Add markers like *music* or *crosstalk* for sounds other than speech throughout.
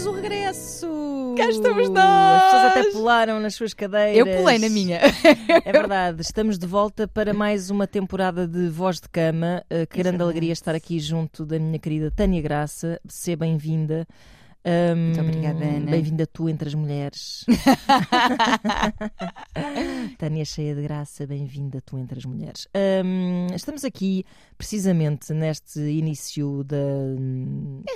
temos o regresso! Cá estamos nós! As pessoas até pularam nas suas cadeiras. Eu pulei na minha. *laughs* É verdade, estamos de volta para mais uma temporada de Voz de Cama. Uh, que grande alegria estar aqui junto da minha querida Tânia Graça. Seja bem-vinda. Um, Muito obrigada, Ana. Bem-vinda tu entre as mulheres. *laughs* Tânia cheia de graça, bem-vinda tu entre as mulheres. Um, estamos aqui precisamente neste início da,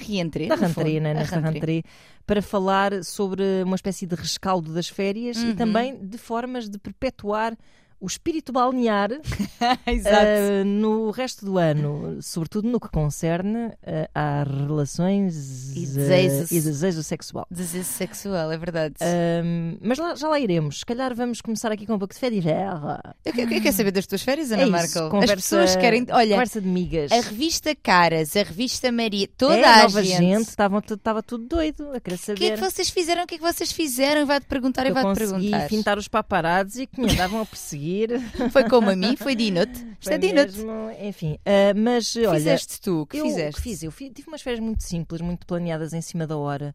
A reentrée. da rentrée, né, nesta rentrée. rentrée, para falar sobre uma espécie de rescaldo das férias e Uhum. também de formas de perpetuar o espírito balnear *laughs* ah, no resto do ano, sobretudo no que concerne ah, às relações E ah, desejos. e desejo sexual. Desejo sexual, é verdade. Ahm, mas lá- já lá iremos. Se calhar vamos começar aqui com um pouco de fé de guerra. eu, que- eu quero saber das tuas férias, Ana É isso, Markel. conversa- As pessoas querem. Olha, Conversa de migas. a revista Caras, a revista Maria, toda é, a nova gente. estava tudo doido a querer O saber. que é que vocês fizeram? O que é que vocês fizeram? Vai-te perguntar e eu vai-te perguntar. fintar os paparazzi e que me andavam a perseguir. *laughs* Foi como a mim, foi de inútil. Isto é mesmo, enfim, ah, mas olha, Fizeste tu, o que eu, fizeste? que fiz? Eu fi- tive umas férias muito simples, muito planeadas em cima da hora,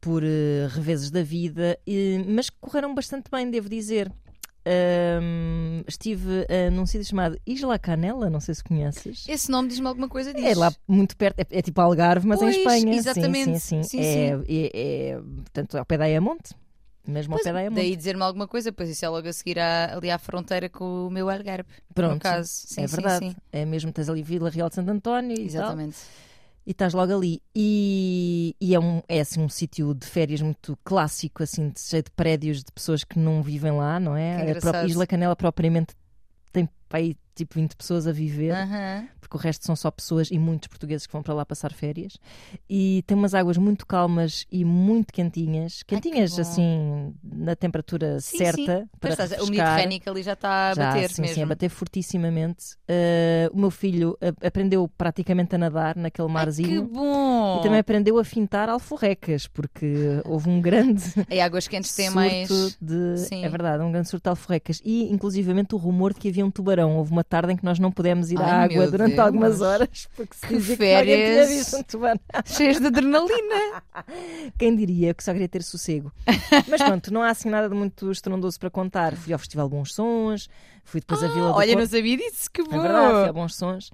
por eh, reveses da vida, e- mas que correram bastante bem, devo dizer. Ahm, estive ah, num sítio chamado Isla Canela, não sei se conheces. Esse nome diz-me alguma coisa disso. É lá muito perto, é, é tipo Algarve, mas Pois, em Espanha. exatamente. Sim, sim, Sim, sim. é, é, é, portanto, ao pé da Ayamonte. Mesmo ao Pois, pé da daí dizer-me alguma coisa, pois isso é logo a seguir à- ali à fronteira com o meu Algarve. Pronto, caso. Sim, é sim, verdade. sim. É mesmo, tens ali Vila Real de Santo António e tal. Exatamente. E estás logo ali. E, e é, um, é assim um sítio de férias muito clássico, assim, de- cheio de prédios de pessoas que não vivem lá, não é? A própria Isla Canela propriamente tem para aí tipo 20 pessoas a viver, Aham. porque o resto são só pessoas e muitos portugueses que vão para lá passar férias. E tem umas águas muito calmas e muito quentinhas, que quentinhas bom. assim na temperatura Sim, certa sim. para estás, o. Mediterrâneo ali já está a Já, bater sim, mesmo. sim, a bater fortissimamente. Uh, o meu filho aprendeu praticamente a nadar naquele Ai, marzinho. que bom! E também aprendeu a fintar alforrecas, porque houve um grande *laughs* Em águas quentes surto mais. de. Sim. É verdade, um grande surto de alforrecas. E, inclusivamente, o rumor de que havia um tubarão. Houve uma tarde em que nós não pudemos ir à Ai, água meu durante Deus. algumas horas, porque se Que dizia que férias. visto um tubarão. Cheias de adrenalina. *laughs* Quem diria que só queria ter sossego. Mas pronto, não há assim nada de muito estrondoso para contar. Fui ao Festival Bons Sons, fui depois à Vila do Ah, Olha, não sabia disso, que bom! É verdade, fui a bons sons.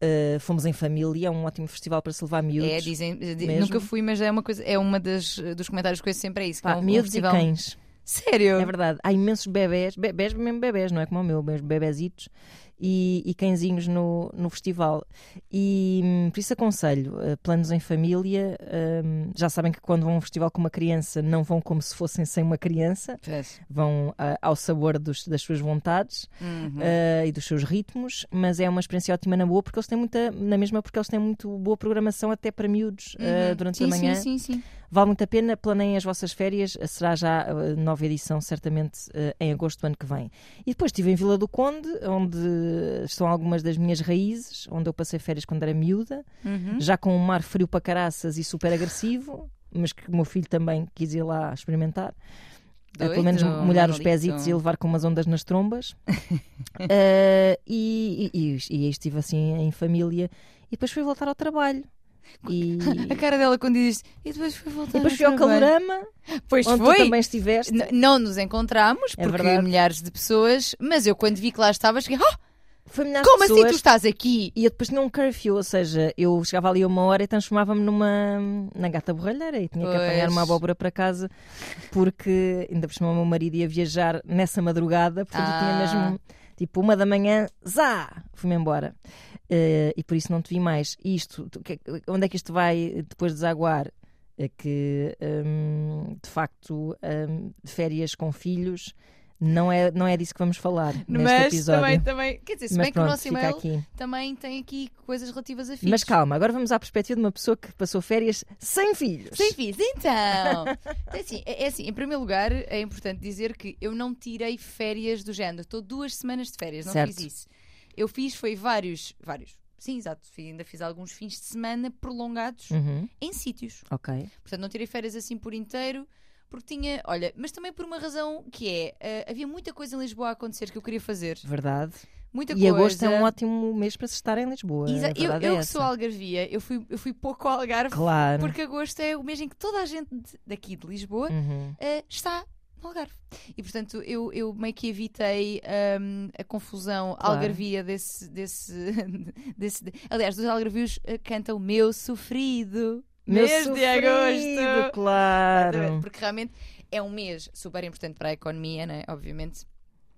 Uh, fomos em família, é um ótimo festival para se levar miúdos. É, dizem, di- Mesmo. nunca fui, mas é uma coisa, é uma das dos comentários que eu sempre é isso. que Pá, é um, um miúdos festival... e cães. Sério? É verdade. Há imensos bebés, bebés mesmo bebés, não é como o meu, bebezitos e, e cãezinhos no, no festival. E hum, por isso aconselho, uh, planos em família. hum, já sabem que quando vão a um festival com uma criança, não vão como se fossem sem uma criança, vão ah, ao sabor dos- das suas vontades. Uhum. uh, e dos seus ritmos, mas é uma experiência ótima na boa porque eles têm muita, na mesma porque eles têm muito boa programação até para miúdos uh, Uhum. durante sim, a manhã. Sim, sim, sim. Vale muito a pena, planeiem as vossas férias, será já a nova edição, certamente uh, em agosto do ano que vem. E depois estive em Vila do Conde, onde estão algumas das minhas raízes, onde eu passei férias quando era miúda, Uhum. já com um mar frio para caraças e super agressivo, mas que o meu filho também quis ir lá experimentar. Uh, pelo menos Doido, molhar os pezitos e levar com umas ondas nas trombas. Uh, *laughs* e, e, e, e estive assim em família. E depois fui voltar ao trabalho. E, *laughs* A cara dela quando diz e depois foi e voltar depois fui ao. Calorama, Pois onde foi. tu também estiveste. N- Não nos encontramos, É porque verdade. milhares de pessoas, mas eu quando vi que lá estavas, fiquei, "Ah, Foi como de assim pessoas. tu estás aqui? E eu depois tinha um curfew, ou seja, eu chegava ali uma hora e transformava-me numa na gata borralheira e tinha que Pois. apanhar uma abóbora para casa porque ainda por cima o meu marido ia viajar nessa madrugada, portanto eu tinha Ah. mesmo tipo uma da manhã, zá, fui-me embora. Eh, e por isso não te vi mais. E Isto, onde é que isto vai depois desaguar? É que hum, de facto hum, férias com filhos não é, não é disso que vamos falar neste mas episódio. também, também, quer dizer, se Mas bem que o pronto, nosso e-mail aqui. também tem aqui coisas relativas a filhos. Mas calma, agora vamos à perspectiva de uma pessoa que passou férias sem filhos. Sem filhos, então. é, *laughs* assim, é, é assim, em primeiro lugar, é importante dizer que eu não tirei férias do género. Estou duas semanas de férias, não Certo. fiz isso. Eu fiz, foi vários, vários. Sim, exato. Ainda fiz alguns fins de semana prolongados Uhum, em sítios. ok. Portanto, não tirei férias assim por inteiro. Porque tinha, olha, mas também por uma razão que é, eh, havia muita coisa em Lisboa a acontecer que eu queria fazer. Verdade. muita E coisa. agosto é um ótimo mês para se estar em Lisboa. Exa- eu eu é que sou algarvia, eu fui, eu fui pouco ao Algarve Claro. porque agosto é o mês em que toda a gente daqui de Lisboa Uhum. eh, está no Algarve. E portanto eu, eu meio que evitei hum, a confusão Claro. algarvia desse. desse, *laughs* desse aliás, dos algarvios eh, cantam Meu Sofrido. Meu mês de sofrido, agosto. Claro. Exatamente, Porque realmente é um mês super importante para a economia, né? obviamente.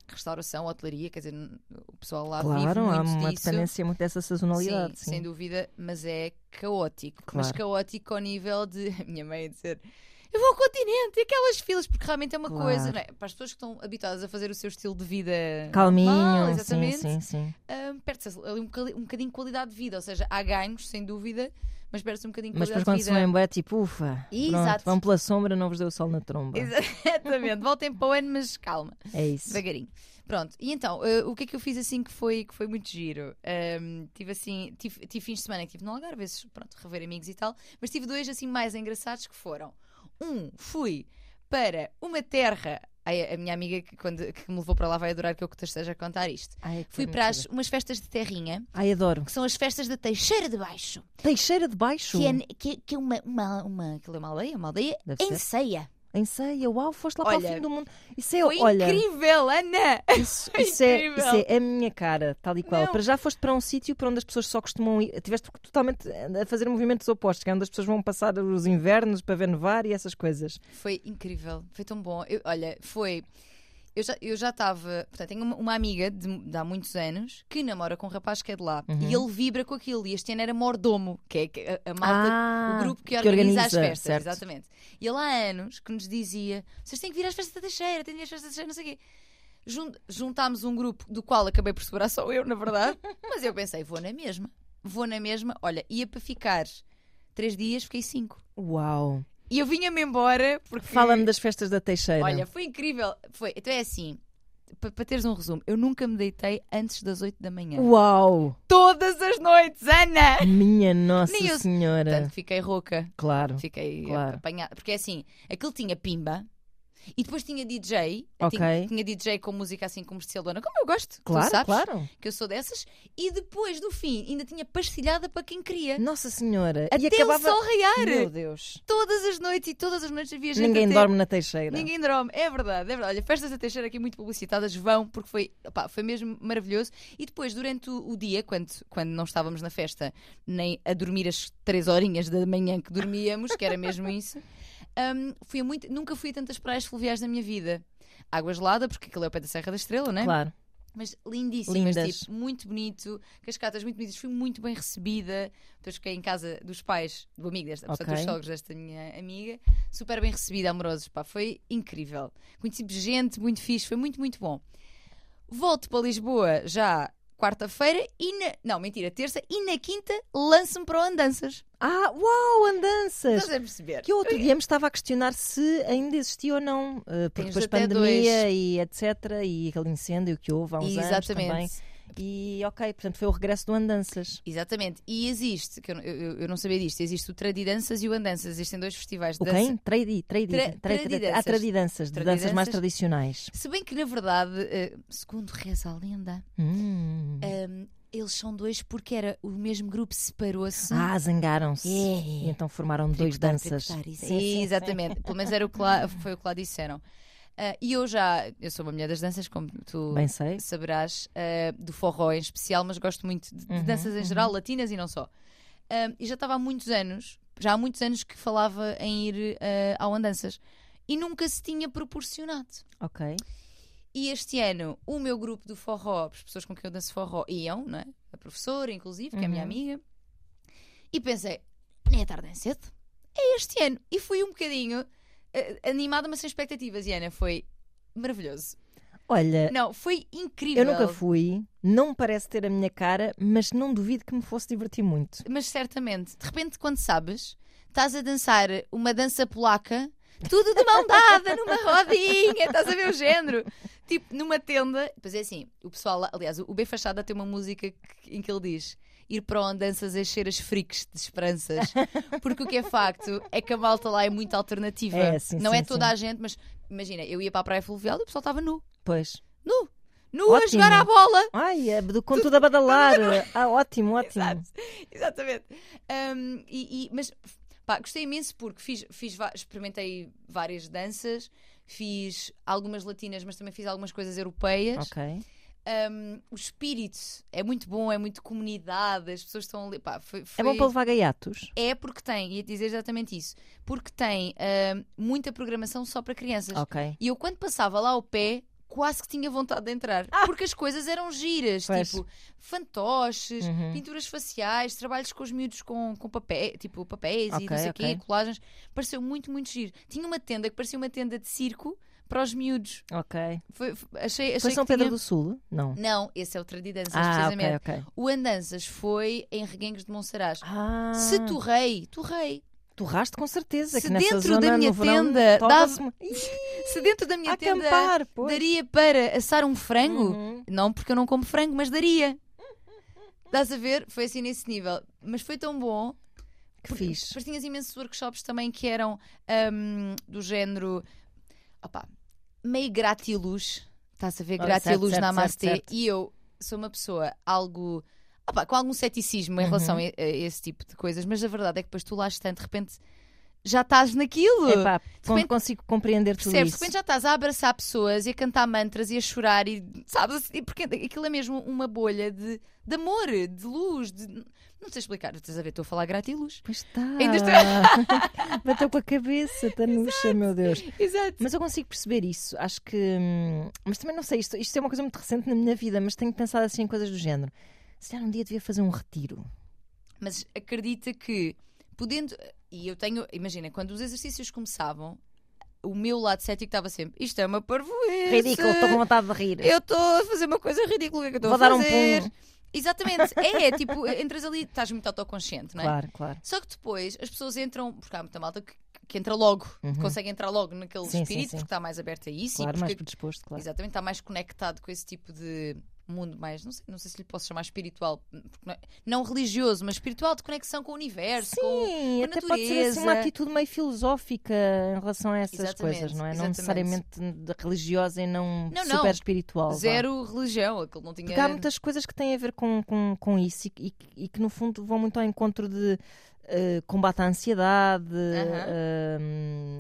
Restauração, hotelaria, quer dizer, o pessoal lá vive Claro, há muito uma disso. dependência muito dessa sazonalidade. Sim, Sim, sem dúvida, mas é caótico. Mas Claro. caótico ao nível de *laughs* a minha mãe a dizer eu vou ao continente e aquelas filas, porque realmente é uma Claro. coisa, não é? Para as pessoas que estão habituadas a fazer o seu estilo de vida Calminho, normal, sim, exatamente, sim, sim. perde-se ali um bocadinho, um bocadinho de qualidade de vida, ou seja, há ganhos, sem dúvida, mas perde-se um bocadinho de Mas depois quando se embora é tipo, ufa, Exato. pronto, vão pela sombra, não vos deu o sol na tromba. *laughs* Exatamente, voltem para o ano, mas calma. É isso. Devagarinho. Pronto, e então, eh, o que é que eu fiz assim que foi, que foi muito giro? Ahm, tive assim, tive, tive fins de semana que tive no Algarve, vezes, pronto, rever amigos e tal, mas tive dois assim mais engraçados que foram. Um, fui para uma terra. Ai, a minha amiga que, quando, que me levou para lá vai adorar que eu que te esteja a contar isto. Ai, é Fui para as, umas festas de terrinha, Ai, adoro. que são as festas da Teixeira de Baixo, Teixeira de Baixo. que é, que, que é uma, uma, uma, é uma aldeia, uma aldeia Deve em ser. ceia. Em ceia, uau, foste lá Olha, para o fim do mundo. Isso é, Foi olha, incrível, Ana! isso, *laughs* isso é, incrível. isso é a minha cara, tal e qual. Não. Para já foste para um sítio para onde as pessoas só costumam ir. Tiveste totalmente a fazer movimentos opostos, que é onde as pessoas vão passar os invernos para ver nevar e essas coisas. Foi incrível, foi tão bom. Eu- olha, foi. Eu já eu já estava. Portanto, tenho uma, uma amiga de, de há muitos anos que namora com um rapaz que é de lá Uhum. e ele vibra com aquilo. E este ano era mordomo, que é a, a malta, Ah, o grupo que que organiza, as organiza, festas. certo. Exatamente. E ele há anos que nos dizia: vocês têm que vir às festas da Teixeira, têm que vir às festas da Teixeira, não sei o quê. Jun- juntámos um grupo do qual acabei por sobrar só eu, na verdade. *laughs* Mas eu pensei: vou na mesma. Vou na mesma. Olha, ia para ficar três dias, fiquei cinco. Uau. E eu vinha-me embora porque. Fala-me das festas da Teixeira. Olha, foi incrível. Foi. Então é assim, pa- para teres um resumo, eu nunca me deitei antes das 8 da manhã. Uau! Todas as noites, Ana! Minha Nossa eu- Senhora. Portanto, fiquei rouca. Claro. Fiquei Claro. apanhada. Porque é assim, aquilo tinha pimba. E depois tinha DJ, Ok. tinha, tinha DJ com música assim comercialona, como eu gosto, Claro, tu sabes claro. que eu sou dessas, e depois do fim ainda tinha pastilhada para quem queria. Nossa Senhora. Até e acabava. o sol raiar. Meu Deus. Todas as noites e todas as noites havia gente Ninguém a ter- dorme na Teixeira. Ninguém dorme, é verdade, é verdade. Olha, festas da Teixeira aqui muito publicitadas vão, porque foi, opá, foi mesmo maravilhoso. E depois, durante o, o dia, quando, quando não estávamos na festa, nem a dormir as três horinhas da manhã que dormíamos, que era mesmo isso, *laughs* hum, fui a muito, nunca fui a tantas praias fluviais na minha vida. Água gelada, porque aquilo é o pé da Serra da Estrela, não é? Claro. Mas lindíssimas, Lindas. tipo, muito bonito, cascatas muito bonitas, fui muito bem recebida. Depois fiquei em casa dos pais, do amigo desta, portanto, Ok. dos sogros desta minha amiga, super bem recebida, amorosos, pá, foi incrível. Conheci gente muito fixe, foi muito, muito bom. Volto para Lisboa já quarta-feira e na. Não, mentira, terça e na quinta lanço-me para o Andanças. Ah, uau, andanças! Estás a perceber? Que eu outro dia me estava a questionar se ainda existia ou não, eh, porque Tens depois pandemia e etc. E aquele incêndio que houve há uns anos também. E ok, portanto foi o regresso do Andanças. Exatamente. E existe, que eu, eu, eu não sabia disto, existe o Tradidanças e o Andanças. Existem dois festivais de O dança. quem? Tradi, tradi, Tra- tra- tra- tradidanças. Há tradidanças, de danças mais tradicionais. Se bem que, na verdade, eh, segundo reza a lenda, Hum. ehm, eles são dois porque era o mesmo grupo separou-se. Ah, zangaram-se. É. E então formaram dois danças. isso. Exatamente. Pelo menos era o que lá, foi o que lá disseram. Ah, e eu já, eu sou uma mulher das danças, como tu saberás, ah, do forró em especial, mas gosto muito de, de Uhum, danças em geral, latinas e não só. Ah, e já estava há muitos anos, já há muitos anos que falava em ir ao Andanças. E nunca se tinha proporcionado. Ok. E este ano, o meu grupo do forró, as pessoas com quem eu danço forró, iam, não é? A professora, inclusive, que é a minha Uhum. amiga. E pensei, nem é tarde nem cedo. É este ano. E fui um bocadinho animada, mas sem expectativas. E Ana, foi maravilhoso. Olha, Não, foi incrível. eu nunca fui, não me parece ter a minha cara, mas não duvido que me fosse divertir muito. Mas certamente, de repente, quando sabes, estás a dançar uma dança polaca, tudo de mão dada, numa rodinha, estás a ver o género? Tipo, numa tenda. Depois é assim, o pessoal, lá- aliás, o B Fachada tem uma música que- em que ele diz. Ir para onde danças a encher as freaks de esperanças. *laughs* Porque o que é facto é que a malta lá é muito alternativa. É, sim, Não sim, é toda sim. a gente, mas imagina, eu ia para a praia fluvial e o pessoal estava nu. Pois. Nu. Nu a Ótimo. jogar à bola. Ai, é do- com tudo a badalar. *laughs* Ah, ótimo, ótimo. Exato. Exatamente. Um, e, e- mas pá, gostei imenso porque fiz, fiz, experimentei várias danças, fiz algumas latinas, mas também fiz algumas coisas europeias. Ok. Um, o espírito é muito bom, é muito comunidade, as pessoas estão ali. Pá, foi, É foi- bom para levar gaiatos. É porque tem, ia dizer exatamente isso, porque tem um, muita programação só para crianças. Ok. E eu, quando passava lá ao pé, quase que tinha vontade de entrar. Porque as coisas eram giras, Pois. tipo fantoches, Uhum. pinturas faciais, trabalhos com os miúdos com, com papéis, tipo papéis e Ok, não sei o ok. quê, colagens. Pareceu muito, muito giro. Tinha uma tenda que parecia uma tenda de circo para os miúdos. Ok. Foi, achei, achei Foi São Pedro tinha... do Sul? Não. Não, esse é o Tradidanças, Ah, precisamente. ok, ok. O Andanças foi em Reguengos de Monsaraz. Ah, Se torrei, torrei. torraste com certeza. Se dentro da minha tenda torra-se- *laughs* Se dentro da minha A tenda acampar, pois. daria para assar um frango, Uhum. não porque eu não como frango, mas daria. Estás a ver? Foi assim nesse nível. Mas foi tão bom. Que fixe. Depois tinhas imensos workshops também que eram hum, do género. Opá, meio gratiluz. Estás a ver? Olha, Gratiluz certo, namastê. certo, certo. E eu sou uma pessoa algo. opá, com algum ceticismo em Uhum. relação a, a esse tipo de coisas, mas a verdade é que depois tu lá estás, de repente já estás naquilo. Epá, con- repente- consigo compreender tudo Percebes? De isso. repente já estás a abraçar pessoas e a cantar mantras e a chorar e sabes? E porque aquilo é mesmo uma bolha de, de amor, de luz, de... não sei explicar, estás a ver, estou a falar gratiluz. Pois está. Ainda estou- *laughs* Bateu com a cabeça, Tanuxa, meu Deus. Exato. Mas eu consigo perceber isso. Acho que. hum, Mas também não sei, isto, isto é uma coisa muito recente na minha vida, mas tenho pensado assim em coisas do género. Se calhar um dia devia fazer um retiro. Mas acredita que podendo. E eu tenho. Imagina, quando os exercícios começavam, o meu lado cético estava sempre: isto é uma parvoíce. Ridículo, estou com vontade de rir. Eu estou a fazer uma coisa ridícula, que é eu estou Vou a dar um fazer? pulo. Exatamente, é, tipo, *laughs* entras ali, estás muito autoconsciente, não é? Claro, claro. Só que depois as pessoas entram, porque há muita malta que, que entra logo, Uhum. consegue entrar logo naquele Sim, sim, espírito, sim. porque está mais aberto a isso Claro, e mais porque, predisposto, claro. exatamente, está mais conectado com esse tipo de mundo mais, não sei, não sei se lhe posso chamar espiritual, não, é- não religioso, mas espiritual de conexão com o universo, Sim, com até pode ser assim uma natureza. atitude meio filosófica em relação a essas Exatamente, coisas, não é? Não necessariamente religiosa e não, Não, não. super espiritual. vá. zero religião, aquilo não tinha Porque há muitas coisas que têm a ver com, com, com isso e, que- e que no fundo vão muito ao encontro de eh, combate à ansiedade, eh,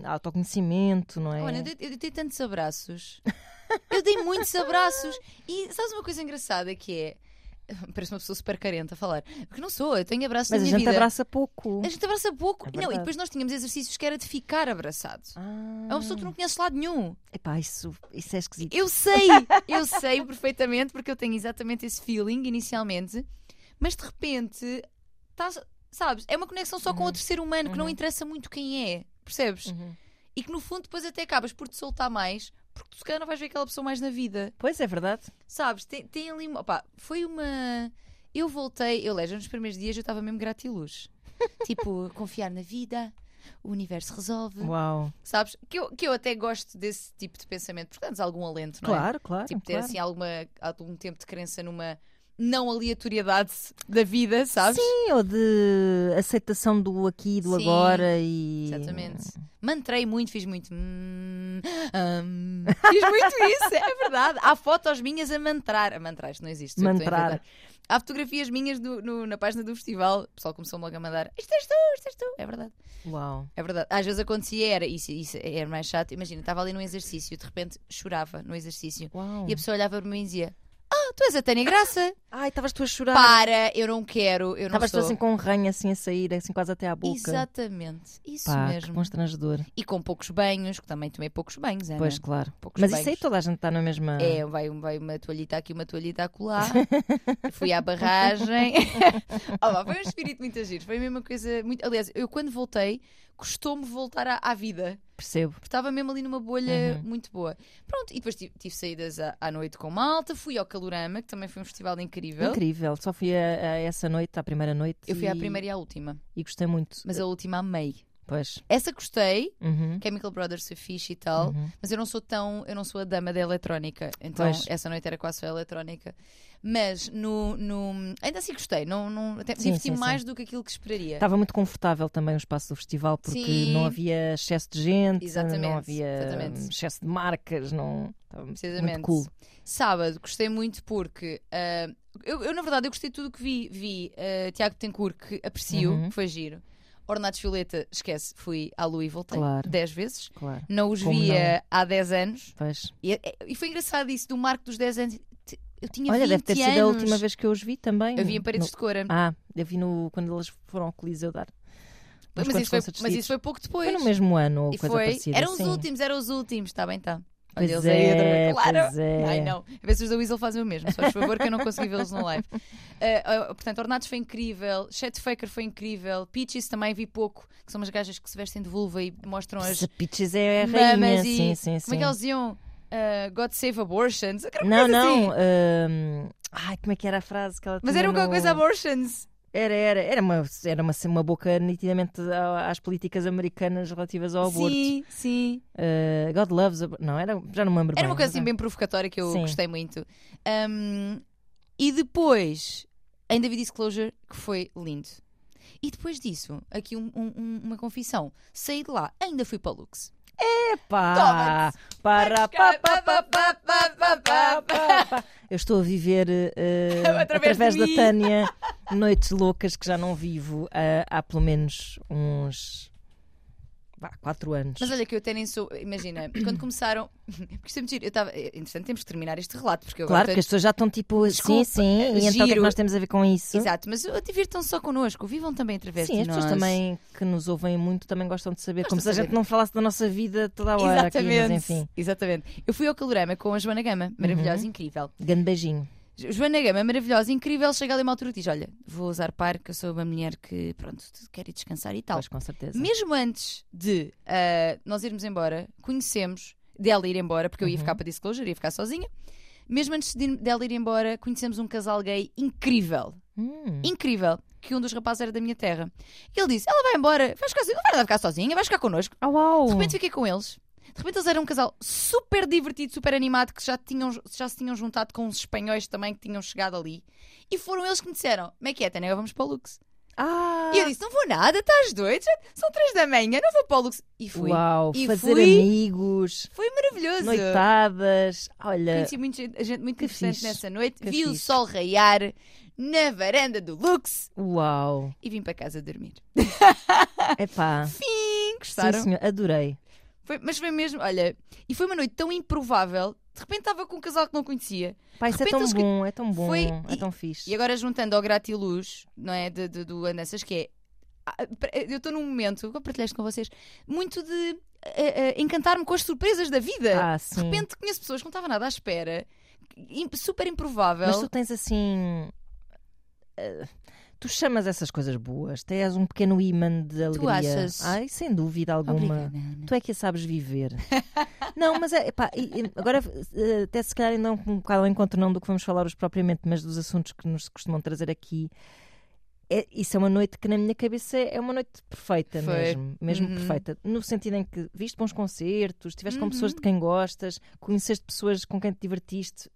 autoconhecimento, não é? Olha, eu dei, eu dei tantos abraços. *laughs* eu dei muitos abraços. E sabes uma coisa engraçada que é. *laughs* Parece uma pessoa super carente a falar. Porque não sou, eu tenho abraços Mas a gente vida. abraça pouco. A gente abraça pouco. É não, e depois nós tínhamos exercícios que era de ficar abraçado. Ah, É uma pessoa que tu não conheces de lado nenhum. Epá, isso, isso é esquisito. Eu sei, *laughs* eu sei perfeitamente, porque eu tenho exatamente esse feeling inicialmente, mas de repente, estás, sabes, é uma conexão só com Uhum. outro ser humano que não Uhum. interessa muito quem é, percebes? Uhum. E que no fundo depois até acabas por te soltar mais, porque tu se calhar não vais ver aquela pessoa mais na vida. Pois é verdade. Sabes, tem, tem ali opá, foi uma. Eu voltei, eu lejo, nos primeiros dias eu estava mesmo gratiluz. *laughs* tipo, confiar na vida, o universo resolve. Uau. Sabes? Que eu, que eu até gosto desse tipo de pensamento, porque dá-nos algum alento, não é? Claro, claro. Tipo, ter claro. assim alguma, algum tempo de crença numa não aleatoriedade da vida, sabes? Sim, ou de aceitação do aqui e do Sim, agora e. Exatamente. Mantrei muito, fiz muito. hum, hum. *laughs* fiz muito isso, é verdade. Há fotos minhas a mantrar. A mantrar, isto não existe. Mantrar. Há fotografias minhas do- no- na página do festival. O pessoal começou-me logo a mandar. Isto és tu, isto és tu. É verdade. Uau. É verdade. Às vezes acontecia, era isso, isso era mais chato. Imagina, estava ali num exercício, de repente chorava no exercício. Uau. E a pessoa olhava para mim e dizia: Ah, tu és a Tânia Graça. Ai, estavas tu a chorar. Para, eu não quero, eu não Estavas tu sou. assim com um ranho assim a sair, assim quase até à boca. Exatamente, isso Pá, que mesmo. constrangedor. E com poucos banhos, que também tomei poucos banhos, Ana. Pois, claro. Poucos Mas banhos. isso aí toda a gente está na mesma. É, vai, vai uma toalhita aqui, uma toalhita acolá. *laughs* Fui à barragem. *laughs* oh, foi um espírito muito agir. Foi a mesma coisa. Muito... Aliás, eu quando voltei, custou-me voltar à, à vida. Percebo. Porque estava mesmo ali numa bolha Uhum. muito boa. Pronto, e depois tive, tive saídas à, à noite com malta. Fui ao Calorama, que também foi um festival incrível. Incrível. Só fui a, a essa noite, à primeira noite. Eu fui à e- primeira e à última. E gostei muito. Mas a última amei. Pois. Essa gostei. Uhum. Chemical Brothers foi fixe e tal. Uhum. Mas eu não sou tão. Eu não sou a dama da eletrónica. Então Pois. essa noite era quase só eletrónica. Mas no, no- ainda assim gostei. Não, não, até Sim, diverti sim, sim. mais do que aquilo que esperaria. Estava muito confortável também o espaço do festival porque Sim. não havia excesso de gente, Exatamente, não havia exatamente. excesso de marcas, não. Estava muito cool. Sábado gostei muito porque ah, eu, eu, na verdade eu gostei de tudo que vi. Vi ah, Tiago Tencourt, que aprecio, Uhum. que foi giro. Ornatos Violeta, esquece, fui à Lua e voltei Claro. 10 vezes. Claro. Não os Como via há 10 anos. Pois. E, e foi engraçado isso do marco dos 10 anos. Eu tinha Olha, 20 deve ter sido a anos. última vez que eu os vi também. Eu vi em Paredes No- de Cora. Ah, eu vi no... quando eles foram ao Coliseu dar. mas, quantos isso foi, mas isso foi pouco depois. Foi no mesmo ano ou E coisa foi. parecida. Eram os últimos, eram os últimos. Está bem, está. Pois Olha, eles é, aí vez. Claro. é. Ai, não. A se os da Weasel fazem o mesmo. Só por favor, que eu não consegui vê-los no live. Ah, *laughs* ah, portanto, Ornatos foi incrível. Chet Faker foi incrível. Peaches também vi pouco. Que são umas gajas que se vestem de vulva e mostram as Peaches é a rainha. e. Sim, sim, sim. Como é que eles diziam? Ah, God save abortions. Não, não. assim. hum, Ai, como é que era a frase que ela Mas era uma no- coisa abortions. Era, era. Era uma, era uma, uma boca nitidamente às políticas americanas relativas ao aborto. Sim, sim. Uh, God loves. Não, era, já não me lembro Era bem, uma coisa assim bem provocatória que eu Sim. gostei muito. Um, e depois, em David Disclosure, que foi lindo. E depois disso, aqui um- um- uma confissão. Saí de lá, ainda fui para Lux. Epá! Para, pá, pá, pá, pá, pá, pá, pá, pá. Eu estou a viver uh, *laughs* Através através, da. Tânia noites loucas que já não vivo uh, há pelo menos uns vá, quatro anos. Mas olha que eu até nem sou. Imagina, *coughs* quando começaram. *laughs* Porque isto é giro. Eu estava. Entretanto, temos que terminar este relato. Porque eu Claro, agora porque as pessoas já estão tipo, Desculpa, sim, sim, e então o que é que nós temos a ver com isso? Exato, mas eu- divirtam só connosco. Vivam também através Sim, de as pessoas nós. também que nos ouvem muito também gostam de saber, Gostam como de se a saber. gente não falasse da nossa vida toda a hora aqui, Exatamente. mas enfim. Exatamente. Eu fui ao Calorama com a Joana Gama, maravilhosa, Uhum. incrível. Grande beijinho. Joana Gama, maravilhosa, incrível. Chega ali uma altura e diz: Olha, vou usar par, que eu sou uma mulher que, pronto, quer ir descansar e tal. Pois, com certeza. Mesmo antes de ah, nós irmos embora, conhecemos, dela ir embora, porque eu ia Uhum. ficar para Disclosure, ia ficar sozinha. Mesmo antes de, dela ir embora, conhecemos um casal gay incrível. Hum. Incrível. Que um dos rapazes era da minha terra. E ele disse: Ela vai embora, vais ficar, não vai ficar sozinha, vais ficar connosco. Au, au. De repente fiquei com eles. De repente eles eram um casal super divertido, super animado, que já, tinham, já se tinham juntado com uns espanhóis também que tinham chegado ali. E foram eles que me disseram: Como é que é, Tânia? Vamos para o Lux. Ah, E eu disse: Não vou nada, estás doido? São três da manhã, não vou para o Lux. E fui. uau, E fazer fui. amigos, Foi maravilhoso. noitadas, olha, Conheci muito, gente- gente muito interessante fixe, nessa noite. Vi o fixe. sol raiar na varanda do Lux uau, e vim para casa dormir. epá, Sim, sim gostaram? senhor, adorei. Foi- mas foi mesmo, olha, e foi uma noite tão improvável. De repente estava com um casal que não conhecia. Pá, isso é tão que- bom, é tão bom, Foi- é e- tão fixe. E agora juntando ao gratiluz, não é? De, de- do Andanças, que é. ah, Eu estou num momento, vou partilhar isto com vocês, muito de ah, ah, encantar-me com as surpresas da vida. Ah, de repente conheço pessoas que não estava nada à espera, super improvável. Mas tu tens assim. eh, tu chamas essas coisas boas, tens um pequeno imã de alegria. achas? Ai, sem dúvida alguma. Obrigada, Ana. Tu é que a sabes viver. *laughs* não, mas é, pá, agora eh, até se calhar ainda um bocado ao encontro não do que vamos falar hoje propriamente, mas dos assuntos que nos costumam trazer aqui. É, isso é uma noite que na minha cabeça é uma noite perfeita Foi. mesmo, mesmo Uhum. perfeita, no sentido em que viste bons concertos, estiveste com Uhum. pessoas de quem gostas, conheceste pessoas com quem te divertiste,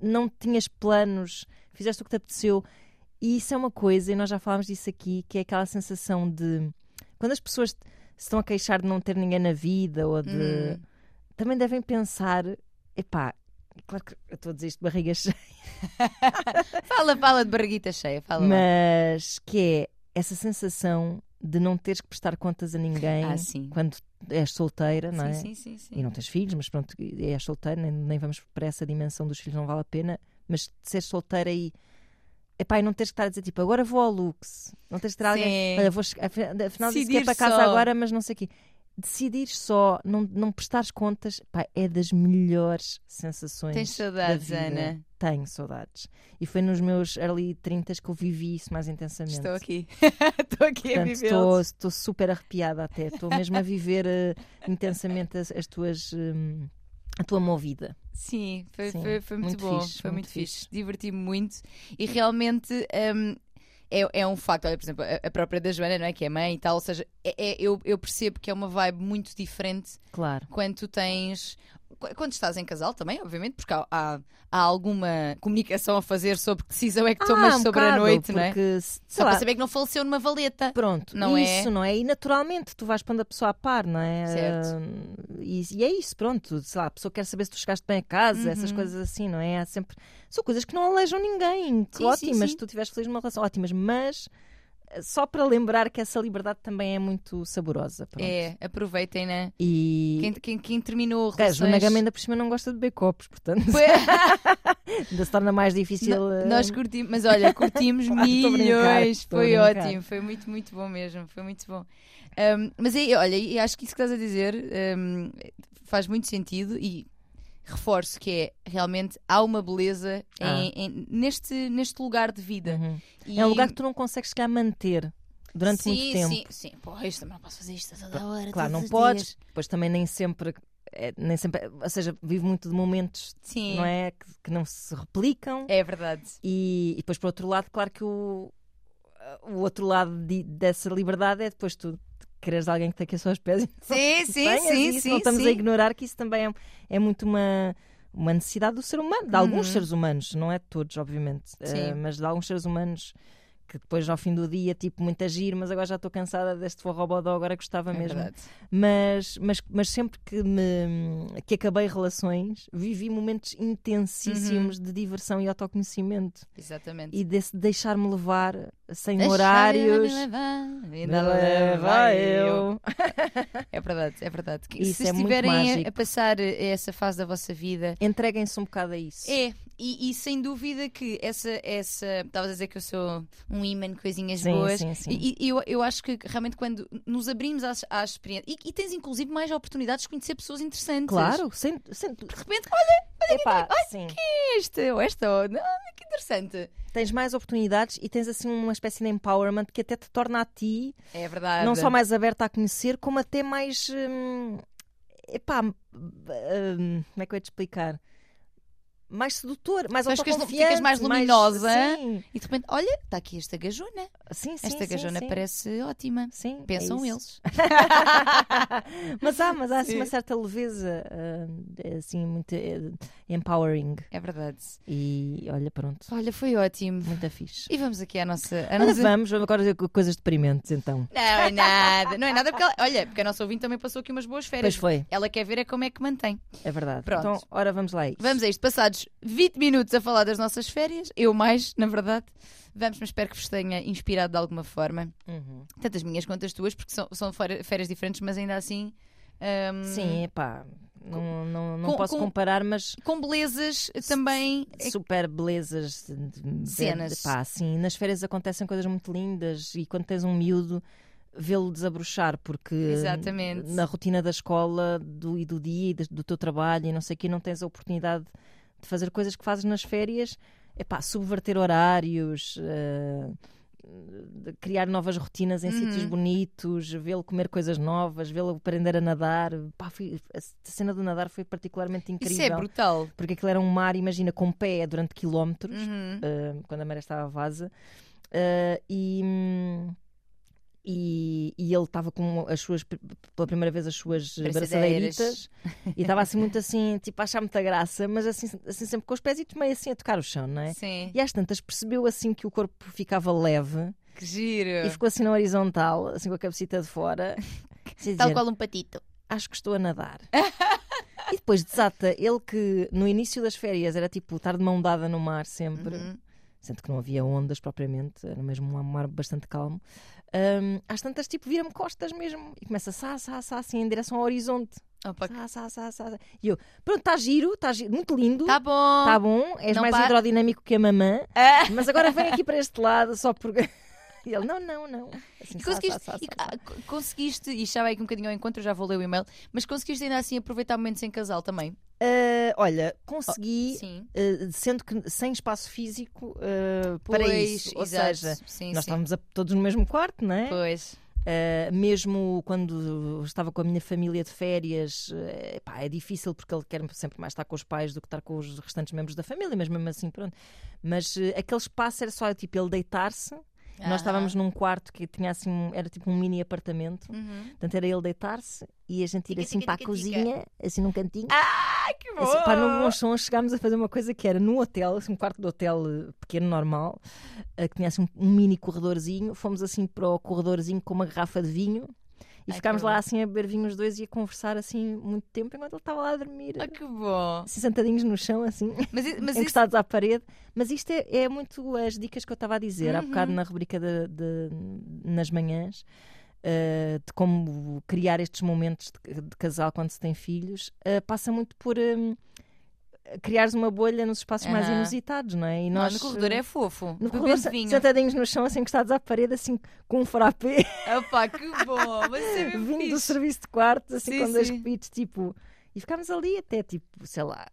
não tinhas planos, fizeste o que te apeteceu, e isso é uma coisa, e nós já falámos disso aqui, que é aquela sensação de quando as pessoas se estão a queixar de não ter ninguém na vida ou de Hum. também devem pensar, epá, claro que eu estou a dizer isto de barriga *laughs* cheia, Fala, fala de barriguita cheia, fala. lá. mas que é essa sensação de não teres que prestar contas a ninguém Ah, quando és solteira, não é? Sim, sim, sim. E não tens filhos, mas pronto, és solteira, nem, nem vamos para essa dimensão dos filhos, não vale a pena, mas de seres solteira e epá, e não teres que estar a dizer tipo, agora vou ao Lux, não tens que ter alguém, olha, vou, che- afinal disse que é para casa só. agora, mas não sei o quê. Decidir só, não, não prestares contas, pá, é das melhores sensações. Tens da saudades, vida. Ana? Tenho saudades. E foi nos meus early 30 que eu vivi isso mais intensamente. Estou aqui. *laughs* Estou aqui a Portanto, viver. estou, estou super arrepiada até. Estou mesmo a viver eh, intensamente as, as tuas. hum, a tua movida. Sim, foi, Sim, foi, foi muito, muito bom. fixe, foi muito muito fixe. fixe. Diverti-me muito e realmente hum, é, é um facto. Olha, por exemplo, a, a própria da Joana, não é? Que é mãe e tal. Ou seja, é, é- eu, eu percebo que é uma vibe muito diferente Claro. quando tu tens. Qu- Quando estás em casal também, obviamente, porque há, há, há alguma comunicação a fazer sobre que decisão é que tomas Ah, um sobre a bocado, noite, não é? Só lá, para saber que não faleceu numa valeta. Pronto, Não é? isso, não é? E naturalmente tu vais pondo a pessoa a par, não é? Certo. Ah, e, e é isso, pronto. Sei lá, a pessoa quer saber se tu chegaste bem a casa, essas Uhum. coisas assim, não é? Há sempre. São coisas que não alejam ninguém. Sim, sim, ótimas, sim. se tu estiveres feliz numa relação, ótimas, mas só para lembrar que essa liberdade também é muito saborosa. Pronto. É, aproveitem, né? E. Quem, quem, quem terminou A relações... Joana Gama ainda por cima não gosta de beber copos, portanto *laughs* ainda se torna mais difícil. No- eh, Nós curtimos, mas olha, curtimos *laughs* Claro, brincar, milhões. Foi ótimo, foi muito, muito bom mesmo. Foi muito bom. Um, mas aí, olha, e acho que isso que estás a dizer um, faz muito sentido e reforço que é realmente há uma beleza em- Ah. em- neste, neste lugar de vida. uhum. E- É um lugar que tu não consegues a manter durante sim, muito tempo. Sim, sim. Pô, isto também não posso fazer isto a toda hora. Claro, não podes, dias. depois também nem sempre, é, nem sempre, ou seja, vive muito de momentos, Sim, não é, que, que não se replicam. é verdade. E, e depois por outro lado, claro que o, o outro lado de- dessa liberdade é depois tu quereres alguém que tenha só os pés. e Sim, *laughs* sim, sim, isso. sim. Não estamos sim. a ignorar que isso também é, é muito uma uma necessidade do ser humano, de alguns Uhum. seres humanos, não é de todos, obviamente, eh, mas de alguns seres humanos que depois ao fim do dia, tipo, muito agir, mas agora já estou cansada deste forrobodó, agora gostava É mesmo verdade. mas, mas, mas sempre que, me, que acabei relações, vivi momentos intensíssimos de diversão e autoconhecimento Exatamente. e desse deixar-me levar sem Deixa-me horários. ainda leva eu. *laughs* É verdade, é verdade. Que Isso se é estiverem a- a, passar essa fase da vossa vida, Entreguem-se um bocado a isso. é, e, e sem dúvida que essa, essa. Estavas a dizer que eu sou um imã de coisinhas Sim, boas. sim, sim. E, e eu, eu acho que realmente quando nos abrimos às, às experiências. E, e tens inclusive mais oportunidades de conhecer pessoas interessantes. Claro, sem, sem... De repente, olha Epá, sim. este, ou esta, ou. Ah, que interessante. Tens mais oportunidades e tens assim uma espécie de empowerment que até te torna a ti É verdade. não só mais aberta a conhecer, como até mais. Hum, epá, hum, como é que eu ia te explicar? Mais sedutor, mais Mas autoconfiante. ficas mais luminosa. sim, E de repente, olha, está aqui esta gajona. sim, sim. Esta sim, gajona sim. parece ótima. Sim, é Pensam isso. eles. *laughs* mas há, mas há assim Sim. uma certa leveza, é assim, muito eh, empowering. É verdade. E olha, pronto, Olha, foi ótimo. muito fixe. E vamos aqui à nossa. À Olha, nossa... vamos, vamos agora coisas deprimentes então. Não é nada. Não é nada porque ela... Olha, porque a nossa ouvinte também passou aqui umas boas férias. Pois foi, Ela quer ver é como é que mantém. é verdade. Pronto. Então, ora, vamos lá. a isso. Vamos a isto. Passados 20 minutos a falar das nossas férias, eu mais, na verdade. Vamos, mas espero que vos tenha inspirado de alguma forma. Uhum. Tanto as minhas quanto as tuas, porque são, são férias diferentes, mas ainda assim. hum, Sim, epá, não, não, não com- posso com- comparar, mas Com belezas também. super belezas de- de- Cenas. Pá, sim, nas férias acontecem coisas muito lindas e quando tens um miúdo, vê-lo desabrochar, porque Exatamente. na rotina da escola do, e do dia e do, do teu trabalho e não sei o que, não tens a oportunidade de fazer coisas que fazes nas férias. Epá, subverter horários. de criar novas rotinas em Uhum. sítios bonitos, vê-lo comer coisas novas, vê-lo aprender a nadar. Pá, a cena do nadar foi particularmente incrível. Isso é brutal. Porque aquilo era um mar, imagina, com pé durante quilómetros, Uhum. uh, quando a maré estava vaza, uh, e, hum, e, e ele estava com as suas, pela primeira vez, as suas braçadeiritas, e estava assim muito assim, tipo, a achar muita graça, mas assim, assim sempre com os pés meio assim a tocar o chão, não é? Sim. E às tantas percebeu assim que o corpo ficava leve Que giro. e ficou assim na horizontal, assim com a cabecita de fora. *laughs* Assim a Tal dizer, qual um patito. acho que estou a nadar. *laughs* e depois desata ele que no início das férias era tipo estar de mão dada no mar sempre, Uhum. sendo que não havia ondas propriamente, era mesmo um mar bastante calmo. Hum, às tantas, tipo, vira-me costas mesmo e começa a sá, sá, sá, assim em direção ao horizonte. Opa, Sá, sá, sá, sá. E eu, pronto, está giro, está muito lindo. Tá bom. Tá bom, és Não mais hidrodinâmico que a mamã, Ah. mas agora vem aqui para este lado só porque. E ele, não, não, não. Assim, E sá, conseguiste, sá, sá, e, sá, ah, conseguiste, e já vai aqui um bocadinho ao encontro, já vou ler o e-mail, mas conseguiste ainda assim aproveitar momentos em casal também? Ah, olha, consegui, Sim. Uh, sendo que sem espaço físico uh, para Pois, isso. Ou exato. seja, sim, nós sim. estávamos a- todos no mesmo quarto, não é? Pois. Uh, mesmo quando estava com a minha família de férias, uh, epá, é difícil porque ele quer sempre mais estar com os pais do que estar com os restantes membros da família, mas mesmo assim, pronto. Mas uh, aquele espaço era só tipo ele deitar-se Nós estávamos num quarto que tinha assim, um- era tipo um mini apartamento. Uhum. Portanto, era ele deitar-se e a gente ir Tica, assim tica, para a tica, cozinha, assim num cantinho. Ai, que bom! Assim, para no bom som, chegámos a fazer uma coisa que era no hotel, assim, um quarto de hotel eh, pequeno, normal, eh, que tinha assim um mini corredorzinho. Fomos assim para o corredorzinho com uma garrafa de vinho e Ai, ficámos lá bom. assim a beber vinho os dois e a conversar assim muito tempo enquanto ele estava lá a dormir. Ah, que bom! Assim, sentadinhos no chão, assim, Mas, mas isso encostados à parede. Mas isto é, é muito as dicas que eu estava a dizer há Uhum. bocado na rubrica de, de- nas manhãs. eh, de como criar estes momentos de, de casal quando se tem filhos, eh, passa muito por hum, criares uma bolha nos espaços mais Aham. inusitados, não é? E Não, nós, no corredor é fofo. no corredor, vinho. sentadinhos no chão, assim encostados à parede, assim com um frappé, Opa, que bom! É vindo do fixe. serviço de quartos, assim Sim, com dois sim. copitos, tipo. E ficámos ali até, tipo, sei lá,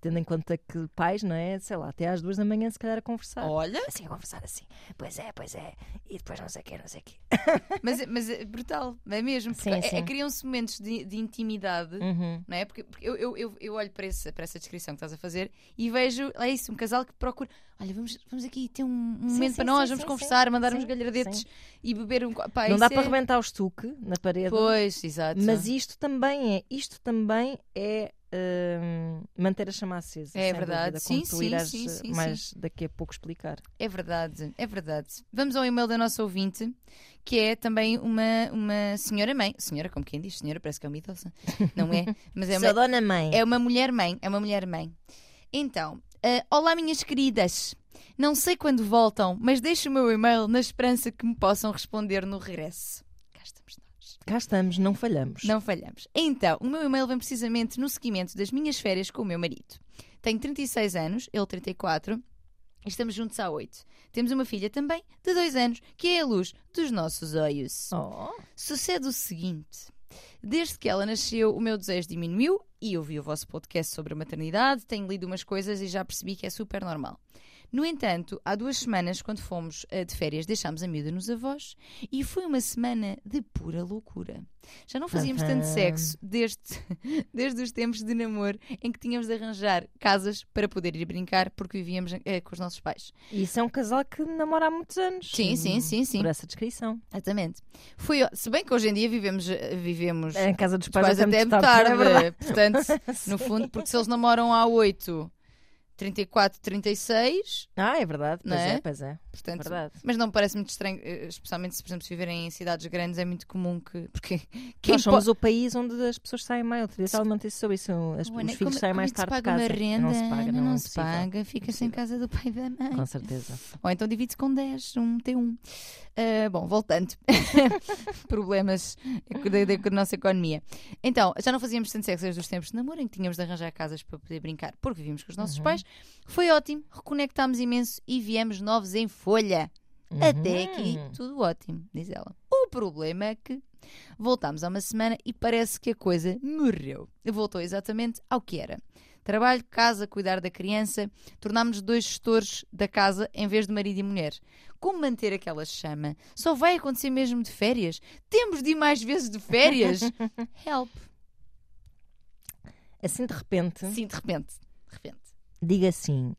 tendo em conta que pais, não é? Sei lá, até às duas da manhã, se calhar, a conversar. Olha, Assim, a conversar assim. Pois é, pois é. E depois não sei o quê, não sei o quê. *laughs* mas, mas é brutal, é mesmo. Porque Sim, é- é- sim. criam-se momentos de, de intimidade. Uhum. Não é? Porque, porque eu, eu, eu, eu olho para, esse, para essa descrição que estás a fazer e vejo, é isso, um casal que procura. Olha, vamos, vamos aqui ter um, Sim, momento sim, para nós, sim, vamos sim, conversar, sim. mandar uns Sim, galhardetes sim. e beber um. Pá, não dá para é- rebentar o estuque na parede. Pois, exato. Mas isto também é, isto também é hum, manter a chama acesa. É verdade. dúvida, Sim, sim, irás sim, eh, sim, mais daqui a pouco explicar. É verdade, é verdade. Vamos ao e-mail da nossa ouvinte, que é também uma, uma senhora mãe. Senhora, como quem diz, senhora, parece que é uma idosa. Não é? *laughs* Mas é uma, dona mãe. é uma mulher mãe. É uma mulher mãe. Então, ah, olá, minhas queridas. Não sei quando voltam, mas deixo o meu e-mail na esperança que me possam responder no regresso. Cá estamos não falhamos. Não falhamos. Então, o meu e-mail vem precisamente no seguimento das minhas férias com o meu marido. Tenho 36 anos, ele 34. e Estamos juntos há 8. Temos uma filha também, de 2 anos, que é a luz dos nossos olhos. Oh, Sucede o seguinte: desde que ela nasceu, o meu desejo diminuiu e eu vi o vosso podcast sobre a maternidade, tenho lido umas coisas e já percebi que é super normal. No entanto, há duas semanas, quando fomos eh, de férias, deixámos a miúda nos avós e foi uma semana de pura loucura. Já não fazíamos tanto Tadã. sexo desde, *laughs* desde os tempos de namoro em que tínhamos de arranjar casas para poder ir brincar porque vivíamos eh, com os nossos pais. isso é um casal que namora há muitos anos. Sim, sim, sim, sim. Por essa descrição. Exatamente. Foi, se bem que hoje em dia vivemos, eh, vivemos É em casa dos Os pais, pais até muito tarde, é verdade. portanto, *laughs* no fundo, porque se eles namoram há 8, 34, 36, Ah, é verdade. Pois Não é? é, pois é. portanto, Verdade. mas não me parece muito estranho, eh, especialmente se, por exemplo, se viverem em cidades grandes, é muito comum que. Porque quem Nós somos o país onde as pessoas saem mais. Outro dia estava a manter sobre isso. As, Ué, os filhos como- saem como mais é que se tarde de paga casa. uma renda, não se paga, não, não, é se impossível. paga, fica-se em casa do pai e da mãe. Com certeza. *laughs* Ou então divide-se com 10, um T1. Ah, bom, voltando. *laughs* Problemas da, da nossa economia. Então, já não fazíamos tanto sexo desde os tempos de namoro, em que tínhamos de arranjar casas para poder brincar, porque vivíamos com os nossos Uhum. pais. Foi ótimo, reconectámos imenso e viemos novos em folha. Até aqui, Uhum. tudo ótimo, diz ela. O problema é que voltámos há uma semana e parece que a coisa morreu. Voltou exatamente ao que era. Trabalho, casa, cuidar da criança. Tornámos-nos dois gestores da casa em vez de marido e mulher. Como manter aquela chama? Só vai acontecer mesmo de férias? Temos de ir mais vezes de férias? *laughs* Help. Assim de repente, Sim, de repente. De repente. Diga assim: